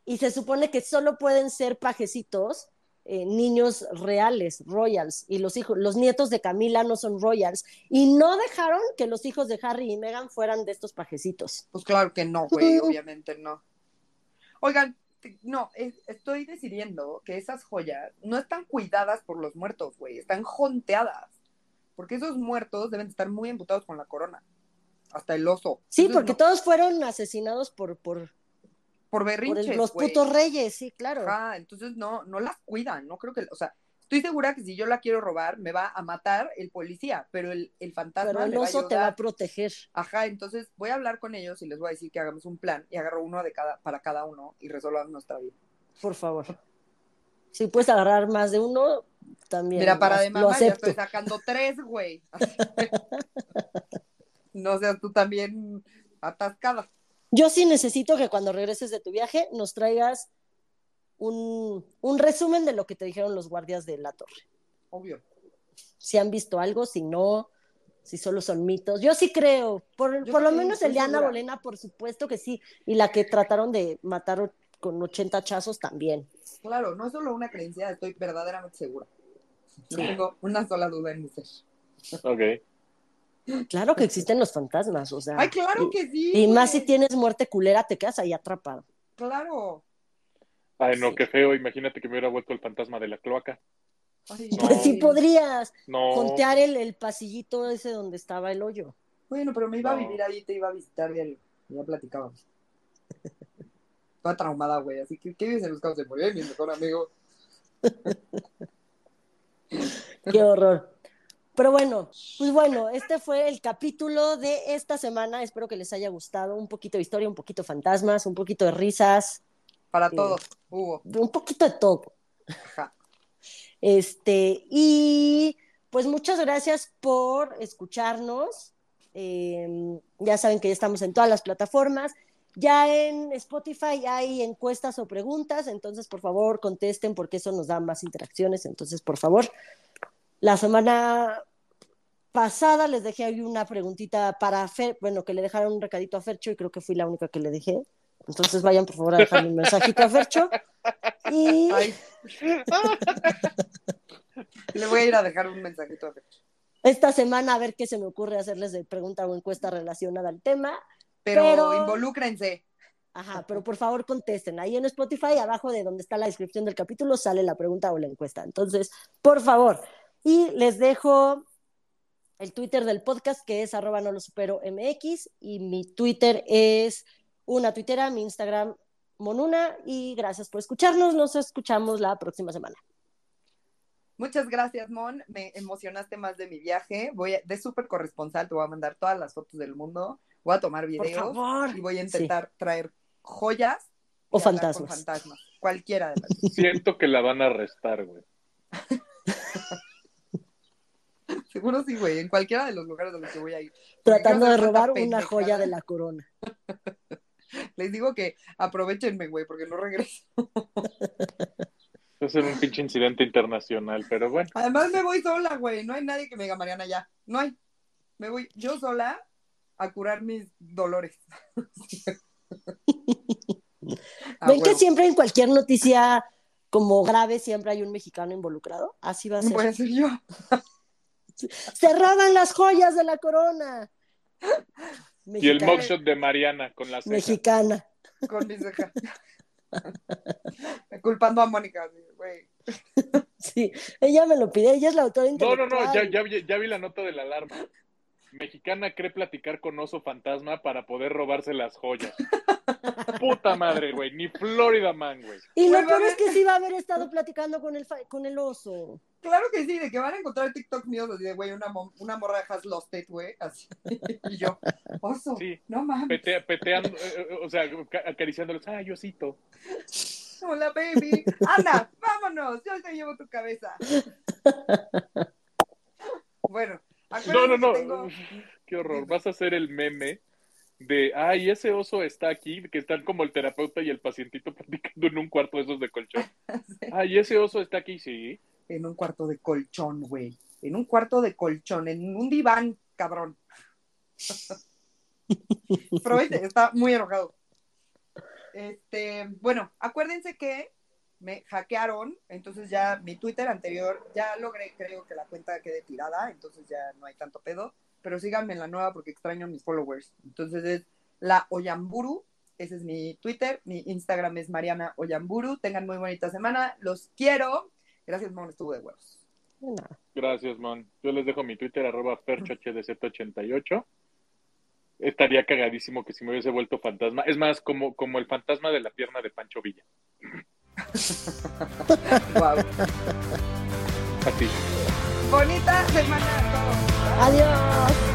S2: Y se supone que solo pueden ser pajecitos eh, niños reales, royals, y los hijos, los nietos de Camila no son royals, y no dejaron que los hijos de Harry y Meghan fueran de estos pajecitos.
S3: Pues claro que no, güey, obviamente no. Oigan, no, es- estoy decidiendo que esas joyas no están cuidadas por los muertos, güey, están jonteadas. Porque esos muertos deben estar muy emputados con la corona. Hasta el oso.
S2: Sí,
S3: Entonces,
S2: porque
S3: no-
S2: todos fueron asesinados por, por,
S3: por
S2: por el-
S3: berrinches,
S2: los
S3: güey.
S2: putos reyes, sí, claro.
S3: Ajá, entonces no, no las cuidan, no creo que, o sea, estoy segura que si yo la quiero robar, me va a matar el policía, pero el, el fantasma
S2: Pero el
S3: le va a
S2: oso te va a proteger.
S3: Ajá, entonces voy a hablar con ellos y les voy a decir que hagamos un plan y agarro uno de cada, para cada uno y resolvamos nuestra vida.
S2: Por favor. Si puedes agarrar más de uno, también.
S3: Mira, para de mamá ya estoy sacando tres, güey. No seas tú también atascada.
S2: Yo sí necesito que cuando regreses de tu viaje nos traigas un, un resumen de lo que te dijeron los guardias de la torre.
S3: Obvio.
S2: Si han visto algo, si no, si solo son mitos. Yo sí creo, por, por lo menos el
S3: estoy
S2: de Ana
S3: segura.
S2: Bolena, por supuesto que sí. Y la que trataron de matar con 80 chazos también.
S3: Claro, no es solo una creencia, estoy verdaderamente segura. No tengo una sola duda en mi ser.
S1: Ok.
S2: Claro que existen los fantasmas, o sea.
S3: Ay, claro
S2: y,
S3: que sí.
S2: y más si tienes muerte culera, te quedas ahí atrapado.
S3: Claro.
S1: Ay, no,
S2: Sí.
S1: qué feo. Imagínate que me hubiera vuelto el fantasma de la cloaca.
S3: Ay,
S1: No.
S2: Pues sí podrías
S1: No.
S2: jontear el, el pasillito ese donde estaba el hoyo.
S3: Bueno, pero me iba a vivir ahí, te iba a visitar diario. Ya platicábamos. Toda traumada, güey. Así que, ¿qué vives en los campos de morir? Mi mejor amigo.
S2: Qué horror. Pero bueno, pues bueno, este fue el capítulo de esta semana. Espero que les haya gustado. Un poquito de historia, un poquito de fantasmas, un poquito de risas,
S3: Para todos, Hugo.
S2: un poquito de todo.
S3: Ajá.
S2: Este, y pues muchas gracias por escucharnos. Eh, ya saben que ya estamos en todas las plataformas. Ya en Spotify hay encuestas o preguntas, entonces por favor contesten porque eso nos da más interacciones. Entonces, por favor, la semana pasada les dejé ahí una preguntita para Fer, bueno, que le dejaron un recadito a Fercho y creo que fui la única que le dejé. Entonces vayan por favor a dejarle un mensajito a Fercho. Y.
S3: Le voy a ir a dejar un mensajito a Fer.
S2: esta semana a ver qué se me ocurre hacerles de pregunta o encuesta relacionada al tema.
S3: Pero,
S2: Pero-
S3: involúcrense.
S2: Ajá, pero por favor contesten. Ahí en Spotify, abajo de donde está la descripción del capítulo, sale la pregunta o la encuesta. Entonces, por favor. Y les dejo el Twitter del podcast, que es arroba no lo supero MX, y mi Twitter es una tuitera, mi Instagram monuna, y gracias por escucharnos. Nos escuchamos la próxima semana.
S3: Muchas gracias, Mon. Me emocionaste más de mi viaje. Voy a- de súper corresponsal, te voy a mandar todas las fotos del mundo. Voy a tomar
S2: Por
S3: videos
S2: favor.
S3: y voy a intentar traer joyas
S2: O fantasmas.
S3: fantasmas. Cualquiera de las.
S1: Siento que la van a arrestar, güey.
S3: Seguro sí, güey. En cualquiera de los lugares a los que voy a ir.
S2: Tratando de robar una joya de la corona.
S3: Les digo que aprovechenme, güey, porque no regreso.
S1: Va a ser un pinche incidente internacional, pero bueno.
S3: Además me voy sola, güey. No hay nadie que me diga Mariana ya. No hay. Me voy yo sola a curar mis dolores.
S2: ¿Ven que siempre en cualquier noticia como grave siempre hay un mexicano involucrado? Así va a ser.
S3: Voy a ser yo.
S2: Se roban las joyas de la corona.
S1: Y el
S2: Mexicana.
S1: mugshot de Mariana con la ceja.
S2: Mexicana.
S3: con mis cejas. Culpando a Mónica, güey.
S2: Sí, ella me lo pide, ella es la autora
S1: No, no, no, ya, ya, vi- ya vi la nota de la alarma. Mexicana cree platicar con oso fantasma para poder robarse las joyas. Puta madre, güey. Ni Florida Man, güey.
S2: Y lo peor es que sí va a haber estado platicando con el, con el oso.
S3: Claro que sí, de que van a encontrar TikToks míos así de, güey, una, mo- una morra has lost it, güey, así. Y yo, oso,
S1: Sí.
S3: no mames,
S1: Pete- peteando, eh, eh, o sea, ca- acariciándolos. Ay, osito.
S3: hola, baby. Anda, vámonos, yo te llevo tu cabeza. Bueno,
S1: No, no, no.
S3: tengo...
S1: Qué horror. Vas a hacer el meme de, ay, ese oso está aquí, que están como el terapeuta y el pacientito platicando en un cuarto de esos de colchón. Ay, ese oso está aquí, sí.
S3: En un cuarto de colchón, güey. En un cuarto de colchón, en un diván, cabrón. Freud está muy enojado. Este, bueno, acuérdense que me hackearon, entonces ya mi Twitter anterior, ya logré, creo que la cuenta quede tirada, entonces ya no hay tanto pedo, pero síganme en la nueva porque extraño a mis followers. Entonces es la Oyamburu Ese es mi Twitter. Mi Instagram es Mariana Oyamburu. Tengan muy bonita semana. Los quiero. Gracias, Mon. Estuvo de huevos.
S1: Gracias, Mon. Yo les dejo mi Twitter, arroba perchohdz88. Estaría cagadísimo que si me hubiese vuelto fantasma. Es más, como, como el fantasma de la pierna de Pancho Villa.
S3: Wow.
S1: Así.
S3: Bonita semana a todos.
S2: Adiós.